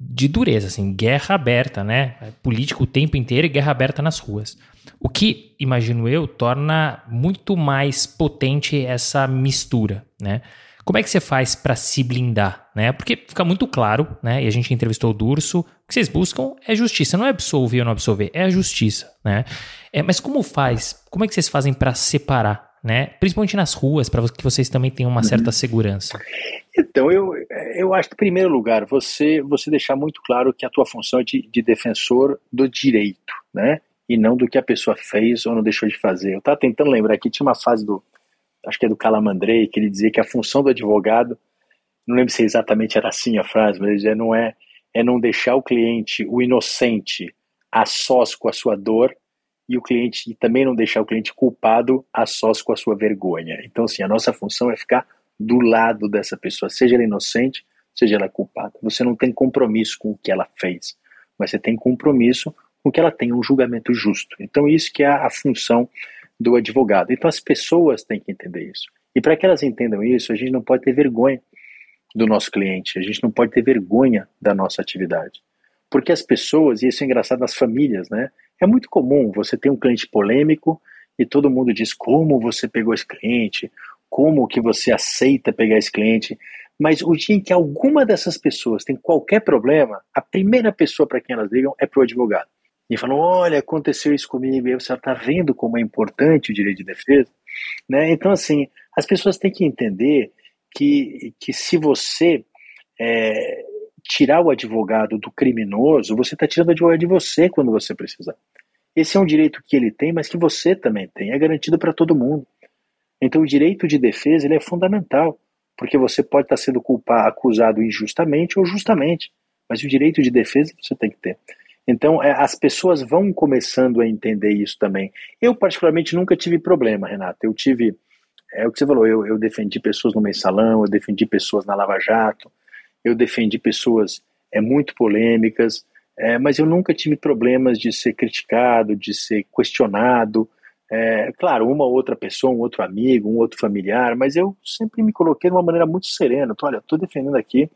Speaker 1: de dureza, assim, guerra aberta, né? Político o tempo inteiro e guerra aberta nas ruas. O que, imagino eu, torna muito mais potente essa mistura, né? Como é que você faz para se blindar, né? Porque fica muito claro, né? E a gente entrevistou o Durso, o que vocês buscam é justiça, não é absolver ou não absolver, é a justiça, né? É, mas como faz? Como é que vocês fazem para separar, né? Principalmente nas ruas, para que vocês também tenham uma certa uhum. segurança.
Speaker 2: Então, eu, eu acho que, em primeiro lugar, você, você deixar muito claro que a tua função é de, de defensor do direito, né? e não do que a pessoa fez ou não deixou de fazer. Eu estava tentando lembrar aqui, tinha uma fase do, acho que é do Calamandrei, que ele dizia que a função do advogado, não lembro se exatamente era assim a frase, mas ele dizia, não é, é não deixar o cliente, o inocente, a sós com a sua dor, e o cliente e também não deixar o cliente culpado a sós com a sua vergonha. Então, assim, a nossa função é ficar do lado dessa pessoa, seja ela inocente, seja ela culpada. Você não tem compromisso com o que ela fez, mas você tem compromisso com que ela tenha um julgamento justo. Então, isso que é a, função do advogado. Então, as pessoas têm que entender isso. E para que elas entendam isso, a gente não pode ter vergonha do nosso cliente, a gente não pode ter vergonha da nossa atividade. Porque as pessoas, e isso é engraçado nas famílias, né? É muito comum você ter um cliente polêmico e todo mundo diz como você pegou esse cliente, como que você aceita pegar esse cliente. Mas o dia em que alguma dessas pessoas tem qualquer problema, a primeira pessoa para quem elas ligam é para o advogado e falam: olha, aconteceu isso comigo, e aí você está vendo como é importante o direito de defesa. Né? Então, assim, as pessoas têm que entender que, que se você é, tirar o advogado do criminoso, você está tirando o advogado de você quando você precisar. Esse é um direito que ele tem, mas que você também tem, é garantido para todo mundo. Então, o direito de defesa ele é fundamental, porque você pode estar tá sendo culpado, acusado injustamente ou justamente, mas o direito de defesa você tem que ter. Então, é, as pessoas vão começando a entender isso também. Eu, particularmente, nunca tive problema, Renato. Eu tive, é o que você falou, eu, eu defendi pessoas no mensalão, eu defendi pessoas na Lava Jato, eu defendi pessoas é, muito polêmicas, é, mas eu nunca tive problemas de ser criticado, de ser questionado. É, claro, uma outra pessoa, um outro amigo, um outro familiar, mas eu sempre me coloquei de uma maneira muito serena. Olha, estou defendendo aqui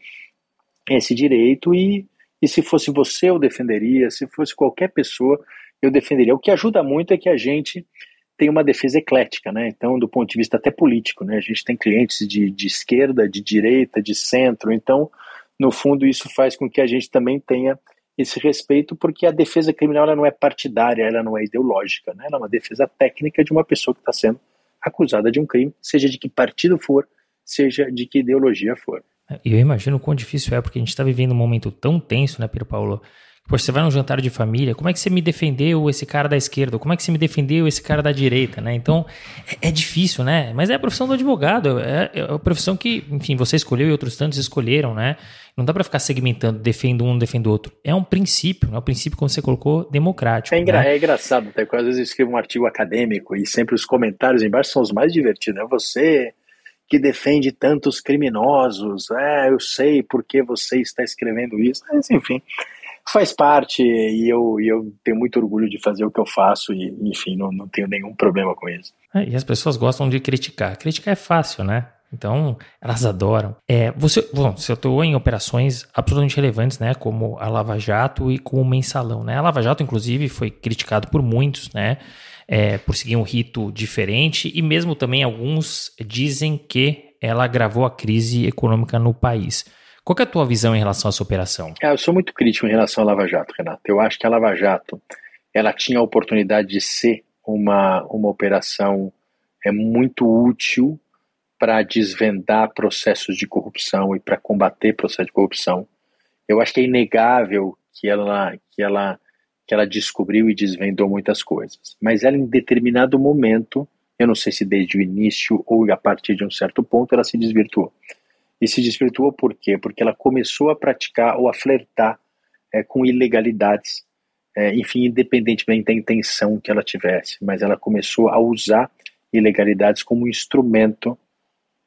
Speaker 2: esse direito e e se fosse você, eu defenderia. Se fosse qualquer pessoa, eu defenderia. O que ajuda muito é que a gente tem uma defesa eclética, né? Então, do ponto de vista até político, né? A gente tem clientes de, de esquerda, de direita, de centro. Então, no fundo, isso faz com que a gente também tenha esse respeito, porque a defesa criminal ela não é partidária, ela não é ideológica, né? Ela é uma defesa técnica de uma pessoa que está sendo acusada de um crime, seja de que partido for, seja de que ideologia for.
Speaker 1: E eu imagino o quão difícil é, porque a gente está vivendo um momento tão tenso, né, Pedro Paulo? Pô, você vai num jantar de família, como é que você me defendeu esse cara da esquerda? Como é que você me defendeu esse cara da direita, né? Então, é, é difícil, né? Mas é a profissão do advogado, é, é, a profissão que, enfim, você escolheu e outros tantos escolheram, né? Não dá para ficar segmentando, defendo um, defendo outro. É um princípio, é um princípio, como você colocou, democrático.
Speaker 2: É, engra né? é engraçado, até quando às vezes eu escrevo um artigo acadêmico e sempre os comentários embaixo são os mais divertidos, né? Você que defende tantos criminosos. É, eu sei por que você está escrevendo isso. Mas, enfim, faz parte e eu, eu tenho muito orgulho de fazer o que eu faço e, enfim, não, não tenho nenhum problema com isso.
Speaker 1: É, e as pessoas gostam de criticar. Criticar é fácil, né? Então, elas adoram. É, você, bom, você atuou em operações absolutamente relevantes, né? Como a Lava Jato e com o Mensalão, né? A Lava Jato, inclusive, foi criticado por muitos, né? É, por seguir um rito diferente e mesmo também alguns dizem que ela agravou a crise econômica no país. Qual é a tua visão em relação a essa operação?
Speaker 2: É, eu sou muito crítico em relação à Lava Jato, Renato. Eu acho que a Lava Jato ela tinha a oportunidade de ser uma, uma operação é, muito útil para desvendar processos de corrupção e para combater processos de corrupção. Eu acho que é inegável que ela, que ela, que ela descobriu e desvendou muitas coisas. Mas ela, em determinado momento, eu não sei se desde o início ou a partir de um certo ponto, ela se desvirtuou. E se desvirtuou por quê? Porque ela começou a praticar ou a flertar é, com ilegalidades, é, enfim, independentemente da intenção que ela tivesse, mas ela começou a usar ilegalidades como instrumento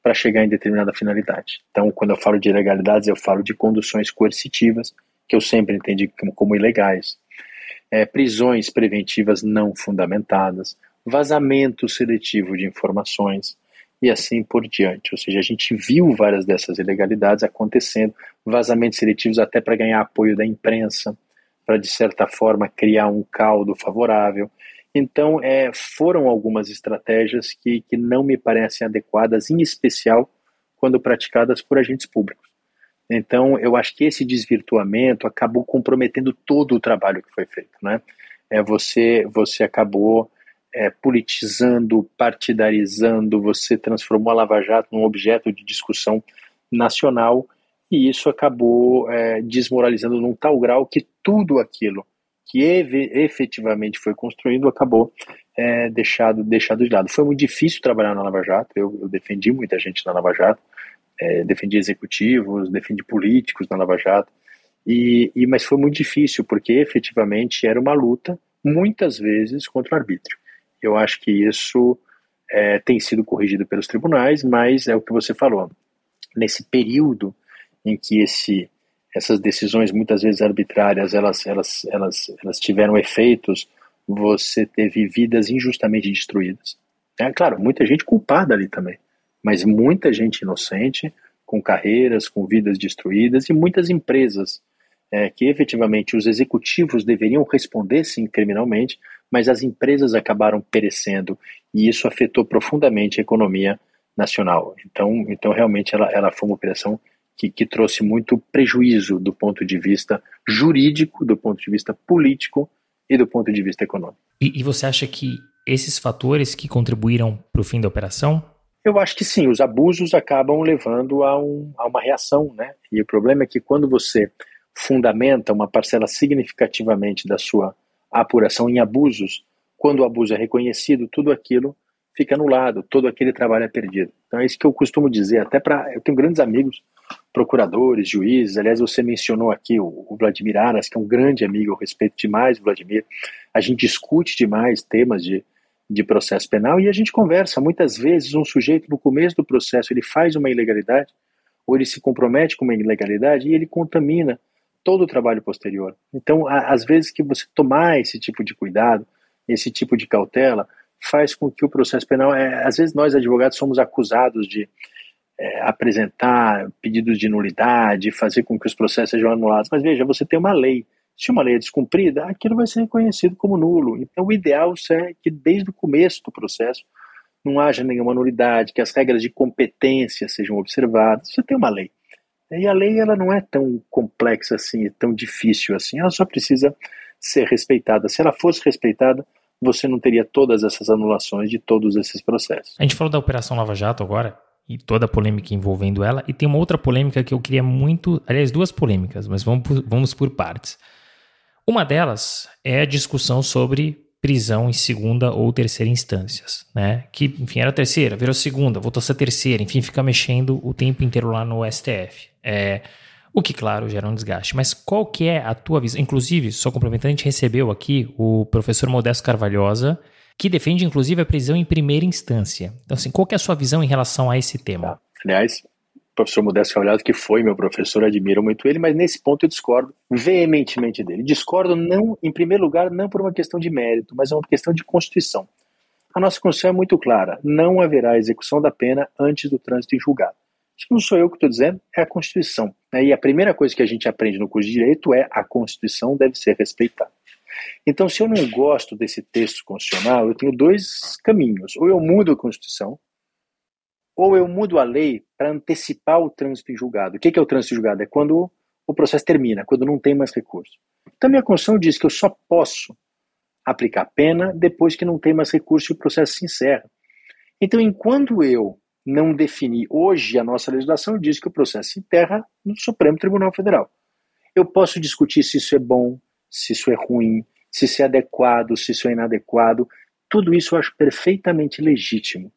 Speaker 2: para chegar em determinada finalidade. Então, quando eu falo de ilegalidades, eu falo de conduções coercitivas, que eu sempre entendi como, como ilegais, é, prisões preventivas não fundamentadas, vazamento seletivo de informações, e assim por diante. Ou seja, a gente viu várias dessas ilegalidades acontecendo, vazamentos seletivos até para ganhar apoio da imprensa, para de certa forma criar um caldo favorável. Então, é, foram algumas estratégias que, que não me parecem adequadas, em especial quando praticadas por agentes públicos. Então, eu acho que esse desvirtuamento acabou comprometendo todo o trabalho que foi feito. Né? É, você, você acabou é, politizando, partidarizando, você transformou a Lava Jato num objeto de discussão nacional e isso acabou é, desmoralizando num tal grau que tudo aquilo que efetivamente foi construído acabou é, deixado, deixado de lado. Foi muito difícil trabalhar na Lava Jato, eu, eu defendi muita gente na Lava Jato, é, executivos, defendi políticos na Lava Jato, e, e, mas foi muito difícil, porque efetivamente era uma luta, muitas vezes, contra o arbítrio. Eu acho que isso é, tem sido corrigido pelos tribunais, mas é o que você falou. Nesse período em que esse, essas decisões, muitas vezes arbitrárias, elas, elas, elas, elas tiveram efeitos, você teve vidas injustamente destruídas. É claro, muita gente culpada ali também, mas muita gente inocente, com carreiras, com vidas destruídas, e muitas empresas é, que efetivamente os executivos deveriam responder sim criminalmente, mas as empresas acabaram perecendo e isso afetou profundamente a economia nacional. Então, então realmente ela, ela foi uma operação que, que trouxe muito prejuízo do ponto de vista jurídico, do ponto de vista político e do ponto de vista econômico.
Speaker 1: E, e você acha que esses fatores que contribuíram para o fim da operação?
Speaker 2: Eu acho que sim, os abusos acabam levando a, um, a uma reação, né? E o problema é que quando você fundamenta uma parcela significativamente da sua apuração em abusos, quando o abuso é reconhecido, tudo aquilo fica anulado, todo aquele trabalho é perdido. Então é isso que eu costumo dizer, até para. Eu tenho grandes amigos, procuradores, juízes, aliás, você mencionou aqui o, o Vladimir Aras, que é um grande amigo, eu respeito demais o Vladimir. A gente discute demais temas de, de processo penal e a gente conversa. Muitas vezes, um sujeito, no começo do processo, ele faz uma ilegalidade, ou ele se compromete com uma ilegalidade e ele contamina todo o trabalho posterior. Então, às vezes que você tomar esse tipo de cuidado, esse tipo de cautela, faz com que o processo penal, é, às vezes nós advogados somos acusados de é, apresentar pedidos de nulidade, fazer com que os processos sejam anulados. Mas veja, você tem uma lei. Se uma lei é descumprida, aquilo vai ser reconhecido como nulo. Então, o ideal é que desde o começo do processo não haja nenhuma nulidade, que as regras de competência sejam observadas. Você tem uma lei. E a lei ela não é tão complexa assim, tão difícil assim, ela só precisa ser respeitada. Se ela fosse respeitada, você não teria todas essas anulações de todos esses processos.
Speaker 1: A gente falou da Operação Lava Jato agora, e toda a polêmica envolvendo ela, e tem uma outra polêmica que eu queria muito, aliás, duas polêmicas, mas vamos por, vamos por partes. Uma delas é a discussão sobre prisão em segunda ou terceira instâncias, né? Que, enfim, era terceira, virou segunda, voltou a ser terceira, enfim, fica mexendo o tempo inteiro lá no STF. É, o que, claro, gera um desgaste. Mas qual que é a tua visão? Inclusive, só complementando, a gente recebeu aqui o professor Modesto Carvalhosa, que defende, inclusive, a prisão em primeira instância. Então, assim, qual que é a sua visão em relação a esse tema?
Speaker 2: Aliás, professor Modesto Carvalho, que foi meu professor, admiro muito ele, mas nesse ponto eu discordo veementemente dele. Discordo não, em primeiro lugar, não por uma questão de mérito, mas é uma questão de constituição. A nossa Constituição é muito clara: não haverá execução da pena antes do trânsito em julgado. Isso não sou eu que estou dizendo, é a Constituição. Né? E a primeira coisa que a gente aprende no curso de Direito é a Constituição deve ser respeitada. Então, se eu não gosto desse texto constitucional, eu tenho dois caminhos. Ou eu mudo a Constituição, ou eu mudo a lei para antecipar o trânsito em julgado. O que é o trânsito em julgado? É quando o processo termina, quando não tem mais recurso. Então, minha Constituição diz que eu só posso aplicar pena depois que não tem mais recurso e o processo se encerra. Então, enquanto eu não definir, hoje a nossa legislação diz que o processo se enterra no Supremo Tribunal Federal. Eu posso discutir se isso é bom, se isso é ruim, se isso é adequado, se isso é inadequado. Tudo isso eu acho perfeitamente legítimo.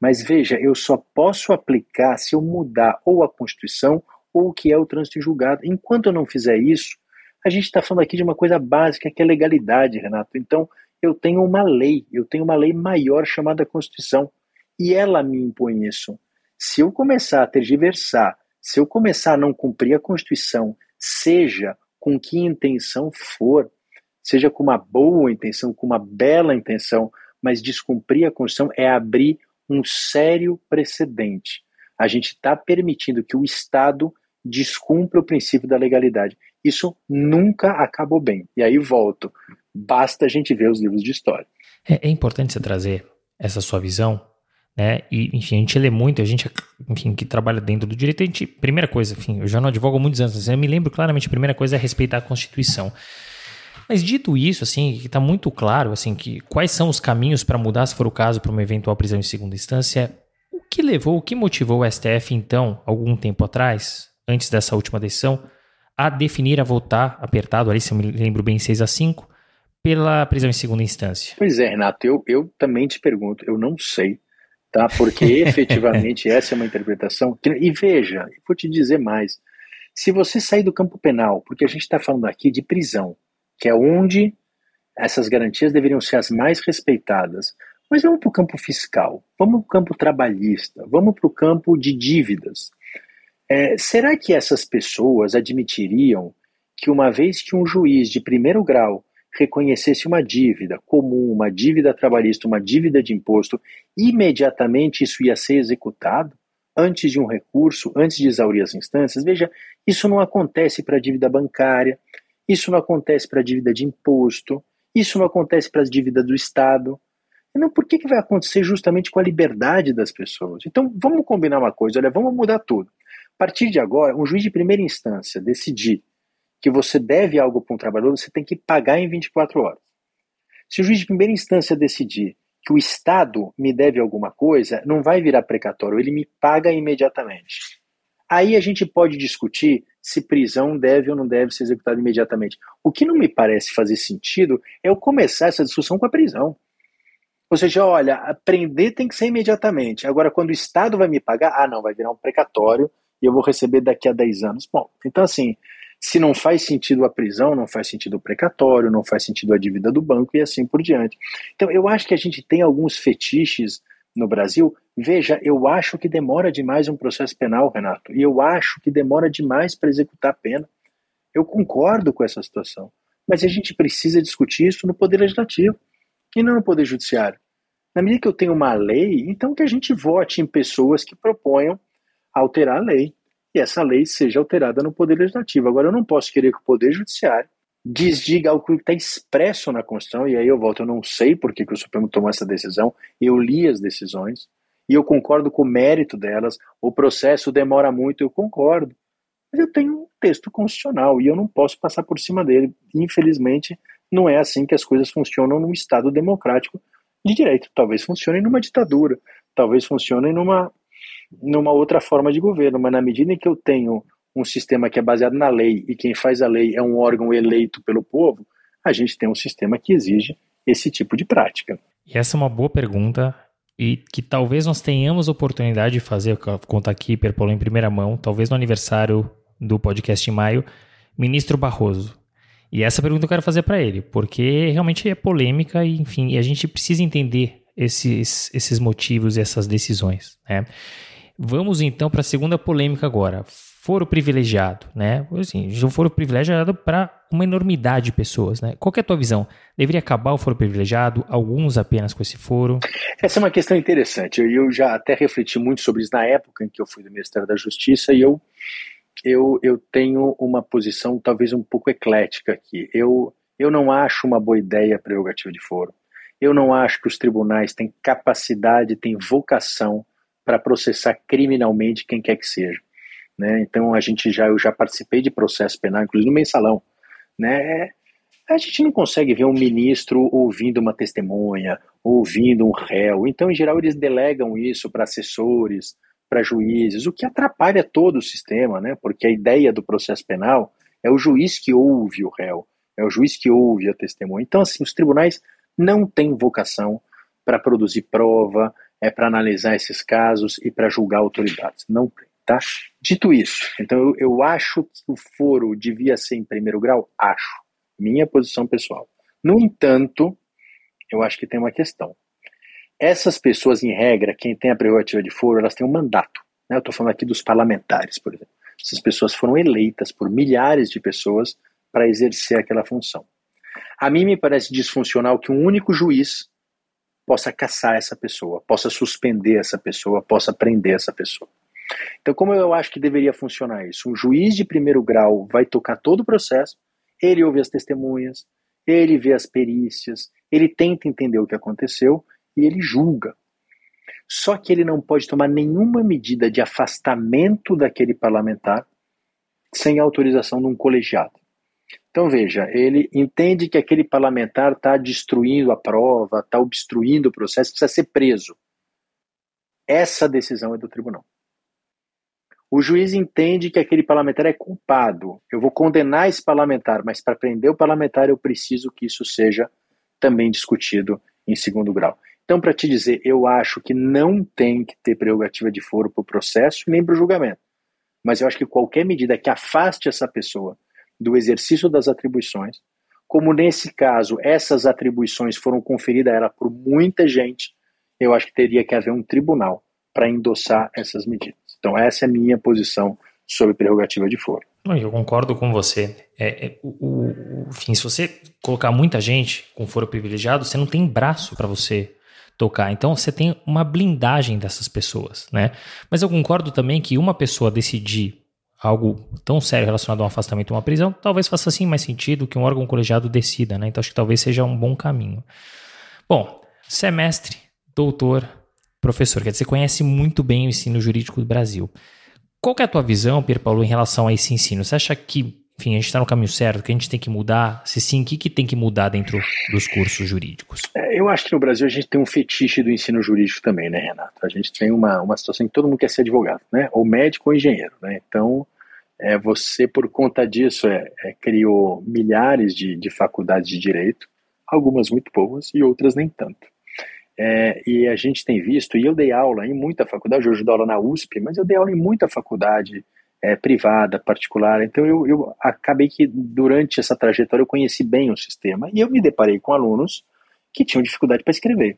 Speaker 2: Mas veja, eu só posso aplicar se eu mudar ou a Constituição ou o que é o trânsito em julgado. Enquanto eu não fizer isso, a gente está falando aqui de uma coisa básica que é legalidade, Renato. Então, eu tenho uma lei, eu tenho uma lei maior chamada Constituição, e ela me impõe isso. Se eu começar a tergiversar, se eu começar a não cumprir a Constituição, seja com que intenção for, seja com uma boa intenção, com uma bela intenção, mas descumprir a Constituição é abrir um sério precedente. A gente está permitindo que o Estado descumpra o princípio da legalidade. Isso nunca acabou bem. E aí volto. Basta a gente ver os livros de história.
Speaker 1: É, é importante você trazer essa sua visão, né? E, enfim, a gente lê muito, a gente, enfim, que trabalha dentro do direito, a gente, primeira coisa, enfim, eu já não advogo há muitos anos, eu me lembro claramente, a primeira coisa é respeitar a Constituição. Mas dito isso, assim, que está muito claro, assim, que quais são os caminhos para mudar, se for o caso, para uma eventual prisão em segunda instância, o que levou, o que motivou o STF, então, algum tempo atrás, antes dessa última decisão, a definir a votar apertado, ali, se eu me lembro bem, 6 a 5 pela prisão em segunda instância?
Speaker 2: Pois é, Renato, eu, eu também te pergunto, eu não sei, tá? Porque efetivamente essa é uma interpretação. Que, e veja, vou te dizer mais. Se você sair do campo penal, porque a gente está falando aqui de prisão, que é onde essas garantias deveriam ser as mais respeitadas. Mas vamos para o campo fiscal, vamos para o campo trabalhista, vamos para o campo de dívidas. É, será que essas pessoas admitiriam que, uma vez que um juiz de primeiro grau reconhecesse uma dívida comum, uma dívida trabalhista, uma dívida de imposto, imediatamente isso ia ser executado? Antes de um recurso, antes de exaurir as instâncias? Veja, isso não acontece para a dívida bancária, isso não acontece para a dívida de imposto, isso não acontece para as dívidas do Estado. Então, por que, que vai acontecer justamente com a liberdade das pessoas? Então, vamos combinar uma coisa, olha, vamos mudar tudo. A partir de agora, um juiz de primeira instância decidir que você deve algo para um trabalhador, você tem que pagar em 24 horas. Se o juiz de primeira instância decidir que o Estado me deve alguma coisa, não vai virar precatório, ele me paga imediatamente. Aí a gente pode discutir se prisão deve ou não deve ser executada imediatamente. O que não me parece fazer sentido é eu começar essa discussão com a prisão. Ou seja, olha, prender tem que ser imediatamente. Agora, quando o Estado vai me pagar, ah, não, vai virar um precatório e eu vou receber daqui a 10 anos. Bom, então assim, se não faz sentido a prisão, não faz sentido o precatório, não faz sentido a dívida do banco e assim por diante. Então, eu acho que a gente tem alguns fetiches no Brasil, veja, eu acho que demora demais um processo penal, Renato, e eu acho que demora demais para executar a pena. Eu concordo com essa situação, mas a gente precisa discutir isso no Poder Legislativo e não no Poder Judiciário. Na medida que eu tenho uma lei, então que a gente vote em pessoas que proponham alterar a lei e essa lei seja alterada no Poder Legislativo. Agora, eu não posso querer que o Poder Judiciário desdiga algo que está expresso na Constituição, e aí eu volto, eu não sei por que, que o Supremo tomou essa decisão, eu li as decisões, e eu concordo com o mérito delas, o processo demora muito, eu concordo, mas eu tenho um texto constitucional, e eu não posso passar por cima dele, infelizmente não é assim que as coisas funcionam num Estado democrático de direito, talvez funcione numa ditadura, talvez funcione numa, numa outra forma de governo, mas na medida em que eu tenho um sistema que é baseado na lei e quem faz a lei é um órgão eleito pelo povo, a gente tem um sistema que exige esse tipo de prática.
Speaker 1: E essa é uma boa pergunta e que talvez nós tenhamos oportunidade de fazer, contar aqui, Perpolo, em primeira mão, talvez no aniversário do podcast em maio, ministro Barroso. E essa pergunta eu quero fazer para ele, porque realmente é polêmica e, enfim, e a gente precisa entender esses, esses motivos e essas decisões. Né? Vamos então para a segunda polêmica agora foro privilegiado, né? Assim, um foro privilegiado para uma enormidade de pessoas, né? Qual é a tua visão? Deveria acabar o foro privilegiado? Alguns apenas com esse foro?
Speaker 2: Essa é uma questão interessante. Eu, eu já até refleti muito sobre isso na época em que eu fui do Ministério da Justiça e eu, eu, eu tenho uma posição talvez um pouco eclética aqui. Eu, eu não acho uma boa ideia a prerrogativa de foro. Eu não acho que os tribunais têm capacidade, têm vocação para processar criminalmente quem quer que seja. Né? Então a gente já eu já participei de processo penal, inclusive no mensalão, né? A gente não consegue ver um ministro ouvindo uma testemunha, ouvindo um réu. Então, em geral, eles delegam isso para assessores, para juízes, o que atrapalha todo o sistema, né? Porque a ideia do processo penal é o juiz que ouve o réu, é o juiz que ouve a testemunha. Então, assim, os tribunais não têm vocação para produzir prova, é para analisar esses casos e para julgar autoridades. Não tem. Tá? Dito isso, então eu, acho que o foro devia ser em primeiro grau? Acho. Minha posição pessoal. No entanto, eu acho que tem uma questão. Essas pessoas, em regra, quem tem a prerrogativa de foro, elas têm um mandato. Né? Eu estou falando aqui dos parlamentares, por exemplo. Essas pessoas foram eleitas por milhares de pessoas para exercer aquela função. A mim me parece disfuncional que um único juiz possa caçar essa pessoa, possa suspender essa pessoa, possa prender essa pessoa. Então, como eu acho que deveria funcionar isso? Um juiz de primeiro grau vai tocar todo o processo, ele ouve as testemunhas, ele vê as perícias, ele tenta entender o que aconteceu e ele julga. Só que ele não pode tomar nenhuma medida de afastamento daquele parlamentar sem autorização de um colegiado. Então veja, ele entende que aquele parlamentar está destruindo a prova, está obstruindo o processo, precisa ser preso. Essa decisão é do tribunal. O juiz entende que aquele parlamentar é culpado. Eu vou condenar esse parlamentar, mas para prender o parlamentar eu preciso que isso seja também discutido em segundo grau. Então, para te dizer, eu acho que não tem que ter prerrogativa de foro para o processo nem para o julgamento. Mas eu acho que qualquer medida que afaste essa pessoa do exercício das atribuições, como nesse caso essas atribuições foram conferidas a ela por muita gente, eu acho que teria que haver um tribunal para endossar essas medidas. Então, essa é a minha posição sobre prerrogativa de foro.
Speaker 1: Eu concordo com você. É, é, o, o, enfim, se você colocar muita gente com foro privilegiado, você não tem braço para você tocar. Então você tem uma blindagem dessas pessoas, né? Mas eu concordo também que uma pessoa decidir algo tão sério relacionado a um afastamento ou uma prisão, talvez faça assim mais sentido que um órgão colegiado decida, né? Então acho que talvez seja um bom caminho. Bom, semestre, doutor, professor, quer dizer, você conhece muito bem o ensino jurídico do Brasil. Qual é a tua visão, Pierre Paulo, em relação a esse ensino? Você acha que, enfim, a gente está no caminho certo, que a gente tem que mudar? Se sim, o que, que tem que mudar dentro dos cursos jurídicos?
Speaker 2: É, eu acho que no Brasil a gente tem um fetiche do ensino jurídico também, né, Renato? A gente tem uma, uma situação em que todo mundo quer ser advogado, né? Ou médico ou engenheiro, né? Então, é, você, por conta disso, é, é, criou milhares de, de faculdades de direito, algumas muito boas e outras nem tanto. É, e a gente tem visto, e eu dei aula em muita faculdade, hoje dou aula na USP, mas eu dei aula em muita faculdade é, privada, particular, então eu, eu acabei que durante essa trajetória eu conheci bem o sistema e eu me deparei com alunos que tinham dificuldade para escrever.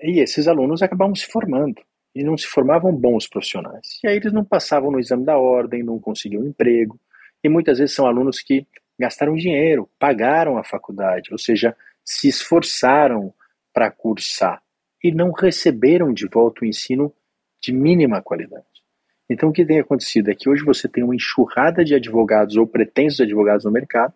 Speaker 2: E esses alunos acabavam se formando e não se formavam bons profissionais. E aí eles não passavam no exame da ordem, não conseguiam emprego, e muitas vezes são alunos que gastaram dinheiro, pagaram a faculdade, ou seja, se esforçaram para cursar e não receberam de volta o ensino de mínima qualidade. Então, o que tem acontecido é que hoje você tem uma enxurrada de advogados ou pretensos advogados no mercado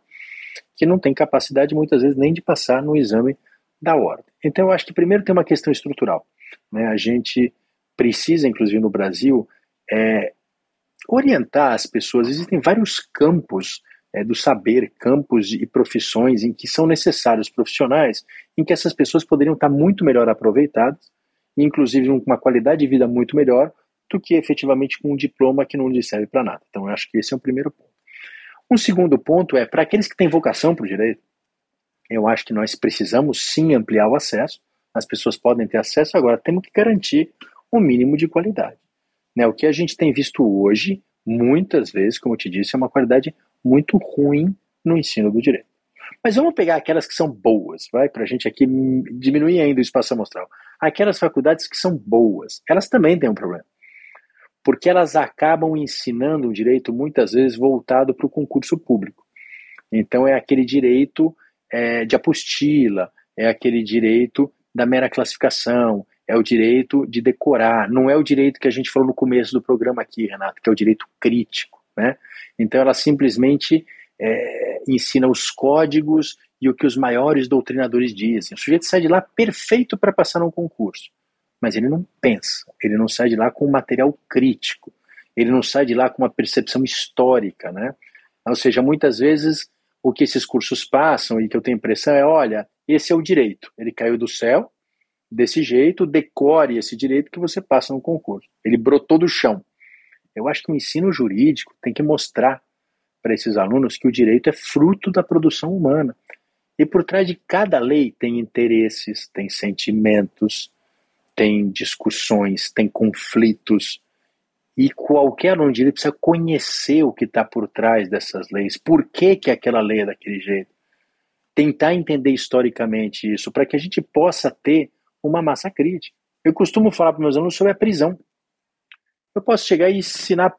Speaker 2: que não tem capacidade, muitas vezes, nem de passar no exame da ordem. Então, eu acho que primeiro tem uma questão estrutural. Né? A gente precisa, inclusive no Brasil, é, orientar as pessoas. Existem vários campos é, do saber, campos e profissões em que são necessários profissionais, em que essas pessoas poderiam estar muito melhor aproveitadas, inclusive com uma qualidade de vida muito melhor, do que efetivamente com um diploma que não lhe serve para nada. Então, eu acho que esse é o primeiro ponto. Um segundo ponto é, para aqueles que têm vocação para o direito, eu acho que nós precisamos sim ampliar o acesso, as pessoas podem ter acesso, agora temos que garantir um mínimo de qualidade. Né? O que a gente tem visto hoje, muitas vezes, como eu te disse, é uma qualidade muito ruim no ensino do direito. Mas vamos pegar aquelas que são boas, vai, para a gente aqui diminuir ainda o espaço amostral. Aquelas faculdades que são boas, elas também têm um problema. porque elas acabam ensinando um direito muitas vezes voltado para o concurso público. Então é aquele direito é, de apostila, é aquele direito da mera classificação, é o direito de decorar, não é o direito que a gente falou no começo do programa aqui, Renato, que é o direito crítico, né? Então ela simplesmente é, ensina os códigos e o que os maiores doutrinadores dizem. O sujeito sai de lá perfeito para passar num concurso, mas ele não pensa, ele não sai de lá com material crítico, ele não sai de lá com uma percepção histórica, né? Ou seja, muitas vezes o que esses cursos passam e que eu tenho impressão é, olha, esse é o direito, ele caiu do céu, desse jeito, decore esse direito que você passa no concurso. Ele brotou do chão. Eu acho que o ensino jurídico tem que mostrar para esses alunos que o direito é fruto da produção humana. E por trás de cada lei tem interesses, tem sentimentos, tem discussões, tem conflitos. E qualquer aluno de direito precisa conhecer o que está por trás dessas leis, por que, que aquela lei é daquele jeito. Tentar entender historicamente isso, para que a gente possa ter uma massa crítica. Eu costumo falar para meus alunos sobre a prisão. Eu posso chegar e ensinar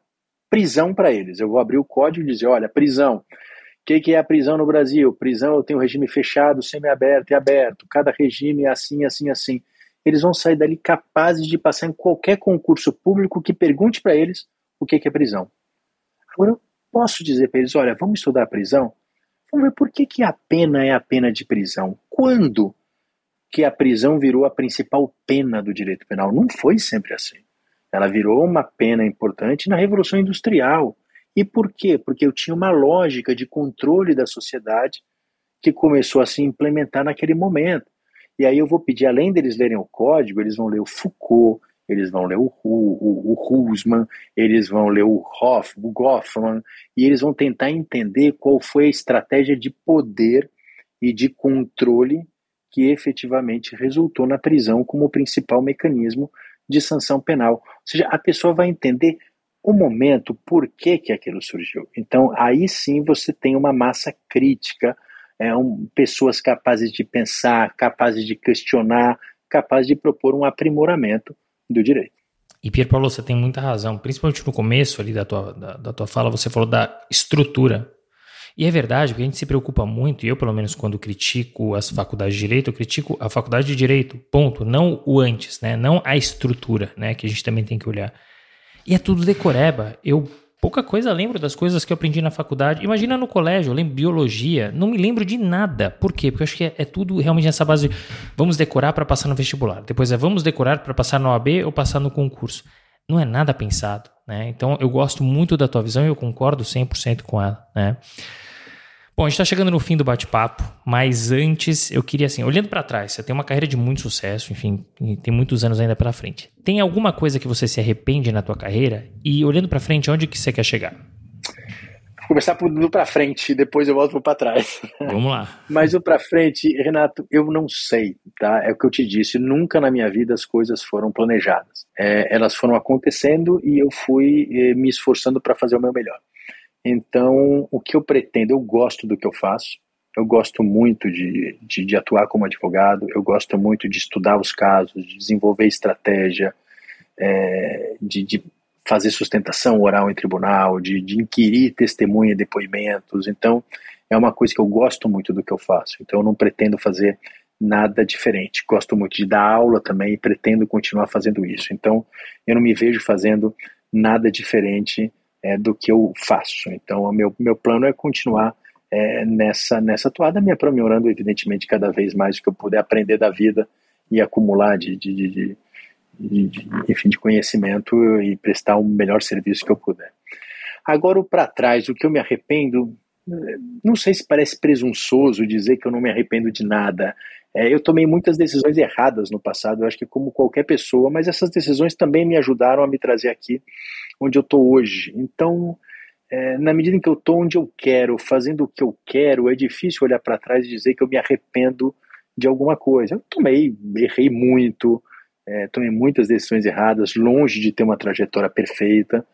Speaker 2: prisão para eles. Eu vou abrir o código e dizer: olha, prisão. O que, que é a prisão no Brasil? Prisão, eu tenho regime fechado, semi-aberto e aberto. Cada regime é assim, assim, assim. Eles vão sair dali capazes de passar em qualquer concurso público que pergunte para eles o que, que é prisão. Agora, eu posso dizer para eles: olha, vamos estudar a prisão? Vamos ver por que, que a pena é a pena de prisão. Quando que a prisão virou a principal pena do direito penal. Não foi sempre assim. Ela virou uma pena importante na Revolução Industrial. E por quê? Porque eu tinha uma lógica de controle da sociedade que começou a se implementar naquele momento. E aí eu vou pedir, além deles lerem o código, eles vão ler o Foucault, eles vão ler o, o, o Husman, eles vão ler o Hoff, o Goffman, e eles vão tentar entender qual foi a estratégia de poder e de controle que efetivamente resultou na prisão como principal mecanismo de sanção penal. Ou seja, a pessoa vai entender o momento, por que, que aquilo surgiu. Então, aí sim você tem uma massa crítica, é, um, pessoas capazes de pensar, capazes de questionar, capazes de propor um aprimoramento do direito.
Speaker 1: E Pierre Paulo, você tem muita razão, principalmente no começo ali da tua, da, da tua fala, você falou da estrutura e é verdade, porque a gente se preocupa muito, e eu, pelo menos, quando critico as faculdades de direito, eu critico a faculdade de direito, ponto. Não o antes, né? Não a estrutura, né? Que a gente também tem que olhar. E é tudo decoreba. Eu pouca coisa lembro das coisas que eu aprendi na faculdade. Imagina no colégio, eu lembro biologia, não me lembro de nada. Por quê? Porque eu acho que é, é tudo realmente nessa base de vamos decorar para passar no vestibular. Depois é vamos decorar para passar no OAB ou passar no concurso. Não é nada pensado, né? Então eu gosto muito da tua visão e eu concordo 100% com ela, né? Bom, a gente está chegando no fim do bate-papo, mas antes eu queria assim, olhando para trás, você tem uma carreira de muito sucesso, enfim, tem muitos anos ainda pela frente. Tem alguma coisa que você se arrepende na tua carreira? E olhando para frente, onde que você quer chegar?
Speaker 2: Vou começar do para frente, depois eu volto para trás.
Speaker 1: Vamos lá.
Speaker 2: Mas o para frente, Renato, eu não sei, tá? É o que eu te disse, nunca na minha vida as coisas foram planejadas. É, elas foram acontecendo e eu fui eh, me esforçando para fazer o meu melhor. Então, o que eu pretendo, eu gosto do que eu faço, eu gosto muito de, de, de, atuar como advogado, eu gosto muito de estudar os casos, de desenvolver estratégia, é, de, de, fazer sustentação oral em tribunal, de, de inquirir testemunha e depoimentos. Então, é uma coisa que eu gosto muito do que eu faço. Então, eu não pretendo fazer nada diferente. Gosto muito de dar aula também e pretendo continuar fazendo isso. Então, eu não me vejo fazendo nada diferente é, do que eu faço. Então, o meu, meu plano é continuar é, nessa, nessa toada, me aprimorando, evidentemente, cada vez mais o que eu puder aprender da vida e acumular de, de, de, de, de enfim, de conhecimento e prestar o melhor serviço que eu puder. Agora, para trás, o que eu me arrependo, não sei se parece presunçoso dizer que eu não me arrependo de nada. É, eu tomei muitas decisões erradas no passado, eu acho que como qualquer pessoa, mas essas decisões também me ajudaram a me trazer aqui onde eu estou hoje. Então, é, na medida em que eu estou onde eu quero, fazendo o que eu quero, é difícil olhar para trás e dizer que eu me arrependo de alguma coisa. Eu tomei, errei muito, é, tomei muitas decisões erradas, longe de ter uma trajetória perfeita,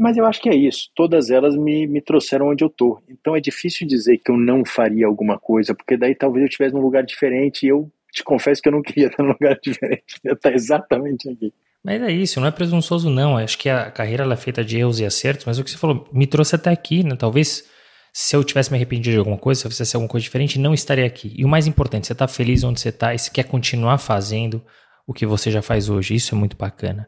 Speaker 2: mas eu acho que é isso. Todas elas me, me trouxeram onde eu estou. Então é difícil dizer que eu não faria alguma coisa, porque daí talvez eu estivesse num lugar diferente e eu te confesso que eu não queria estar num lugar diferente, eu estar exatamente aqui.
Speaker 1: Mas é isso, não é presunçoso não. Acho que a carreira é feita de erros e acertos, mas o que você falou me trouxe até aqui, né? Talvez se eu tivesse me arrependido de alguma coisa, se eu fizesse alguma coisa diferente, não estaria aqui. E o mais importante, você está feliz onde você está e você quer continuar fazendo o que você já faz hoje. Isso é muito bacana.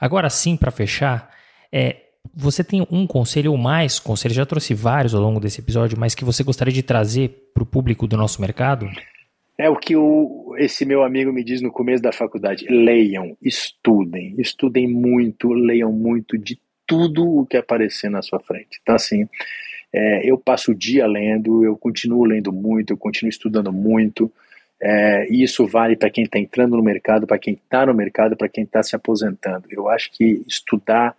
Speaker 1: Agora sim, para fechar, é, você tem um conselho ou mais conselhos, já trouxe vários ao longo desse episódio, mas que você gostaria de trazer para o público do nosso mercado?
Speaker 2: É o que o, esse meu amigo me diz no começo da faculdade: leiam, estudem, estudem muito, leiam muito de tudo o que aparecer na sua frente. Então, assim, é, eu passo o dia lendo, eu continuo lendo muito, eu continuo estudando muito. É, e isso vale para quem está entrando no mercado, para quem está no mercado, para quem está se aposentando. Eu acho que estudar,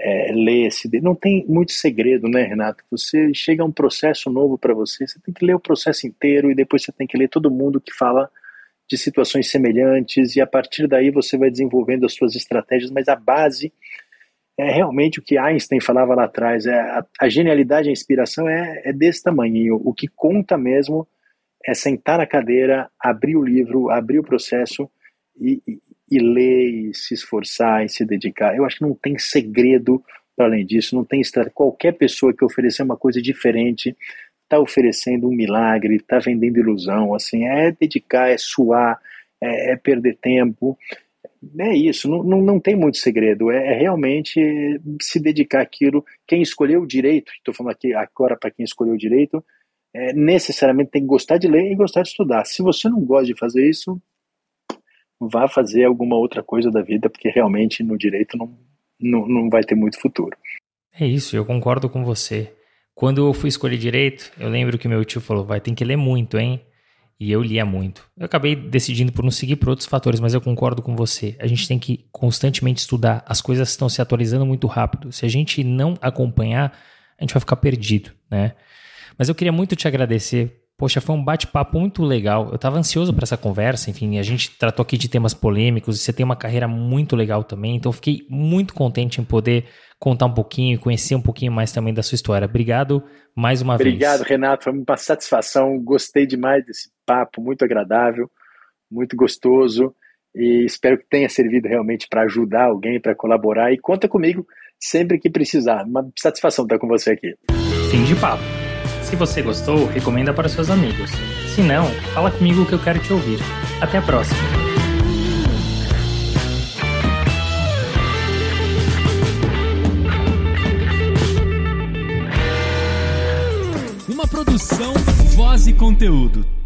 Speaker 2: é, ler, se não tem muito segredo, né, Renato? Você chega a um processo novo para você, você tem que ler o processo inteiro e depois você tem que ler todo mundo que fala de situações semelhantes e a partir daí você vai desenvolvendo as suas estratégias, mas a base é realmente o que Einstein falava lá atrás, é a, a genialidade, a inspiração é, é desse tamanho. O que conta mesmo é sentar na cadeira, abrir o livro, abrir o processo e, e, e ler, e se esforçar e se dedicar. Eu acho que não tem segredo para além disso, não tem estratégia. Qualquer pessoa que oferecer uma coisa diferente está oferecendo um milagre, está vendendo ilusão. Assim, é dedicar, é suar, é, é perder tempo é isso, não, não, não tem muito segredo, é, é realmente se dedicar àquilo. Quem escolheu o direito, estou falando aqui agora para quem escolheu o direito, é, necessariamente tem que gostar de ler e gostar de estudar. Se você não gosta de fazer isso, vá fazer alguma outra coisa da vida, porque realmente no direito não, não, não vai ter muito futuro.
Speaker 1: É isso, eu concordo com você. Quando eu fui escolher direito, eu lembro que meu tio falou: vai ter que ler muito, hein? E eu lia muito. Eu acabei decidindo por não seguir por outros fatores, mas eu concordo com você. A gente tem que constantemente estudar. As coisas estão se atualizando muito rápido. Se a gente não acompanhar, a gente vai ficar perdido, né? Mas eu queria muito te agradecer. Poxa, foi um bate-papo muito legal. Eu estava ansioso para essa conversa. Enfim, a gente tratou aqui de temas polêmicos. Você tem uma carreira muito legal também. Então, fiquei muito contente em poder contar um pouquinho e conhecer um pouquinho mais também da sua história. Obrigado mais uma
Speaker 2: Obrigado,
Speaker 1: vez.
Speaker 2: Obrigado, Renato. Foi uma satisfação. Gostei demais desse papo, muito agradável, muito gostoso. E espero que tenha servido realmente para ajudar alguém, para colaborar. E conta comigo sempre que precisar. Uma satisfação estar com você aqui.
Speaker 1: Fim de papo. Se você gostou, recomenda para seus amigos. Se não, fala comigo que eu quero te ouvir. Até a próxima.
Speaker 3: Uma produção, voz e conteúdo.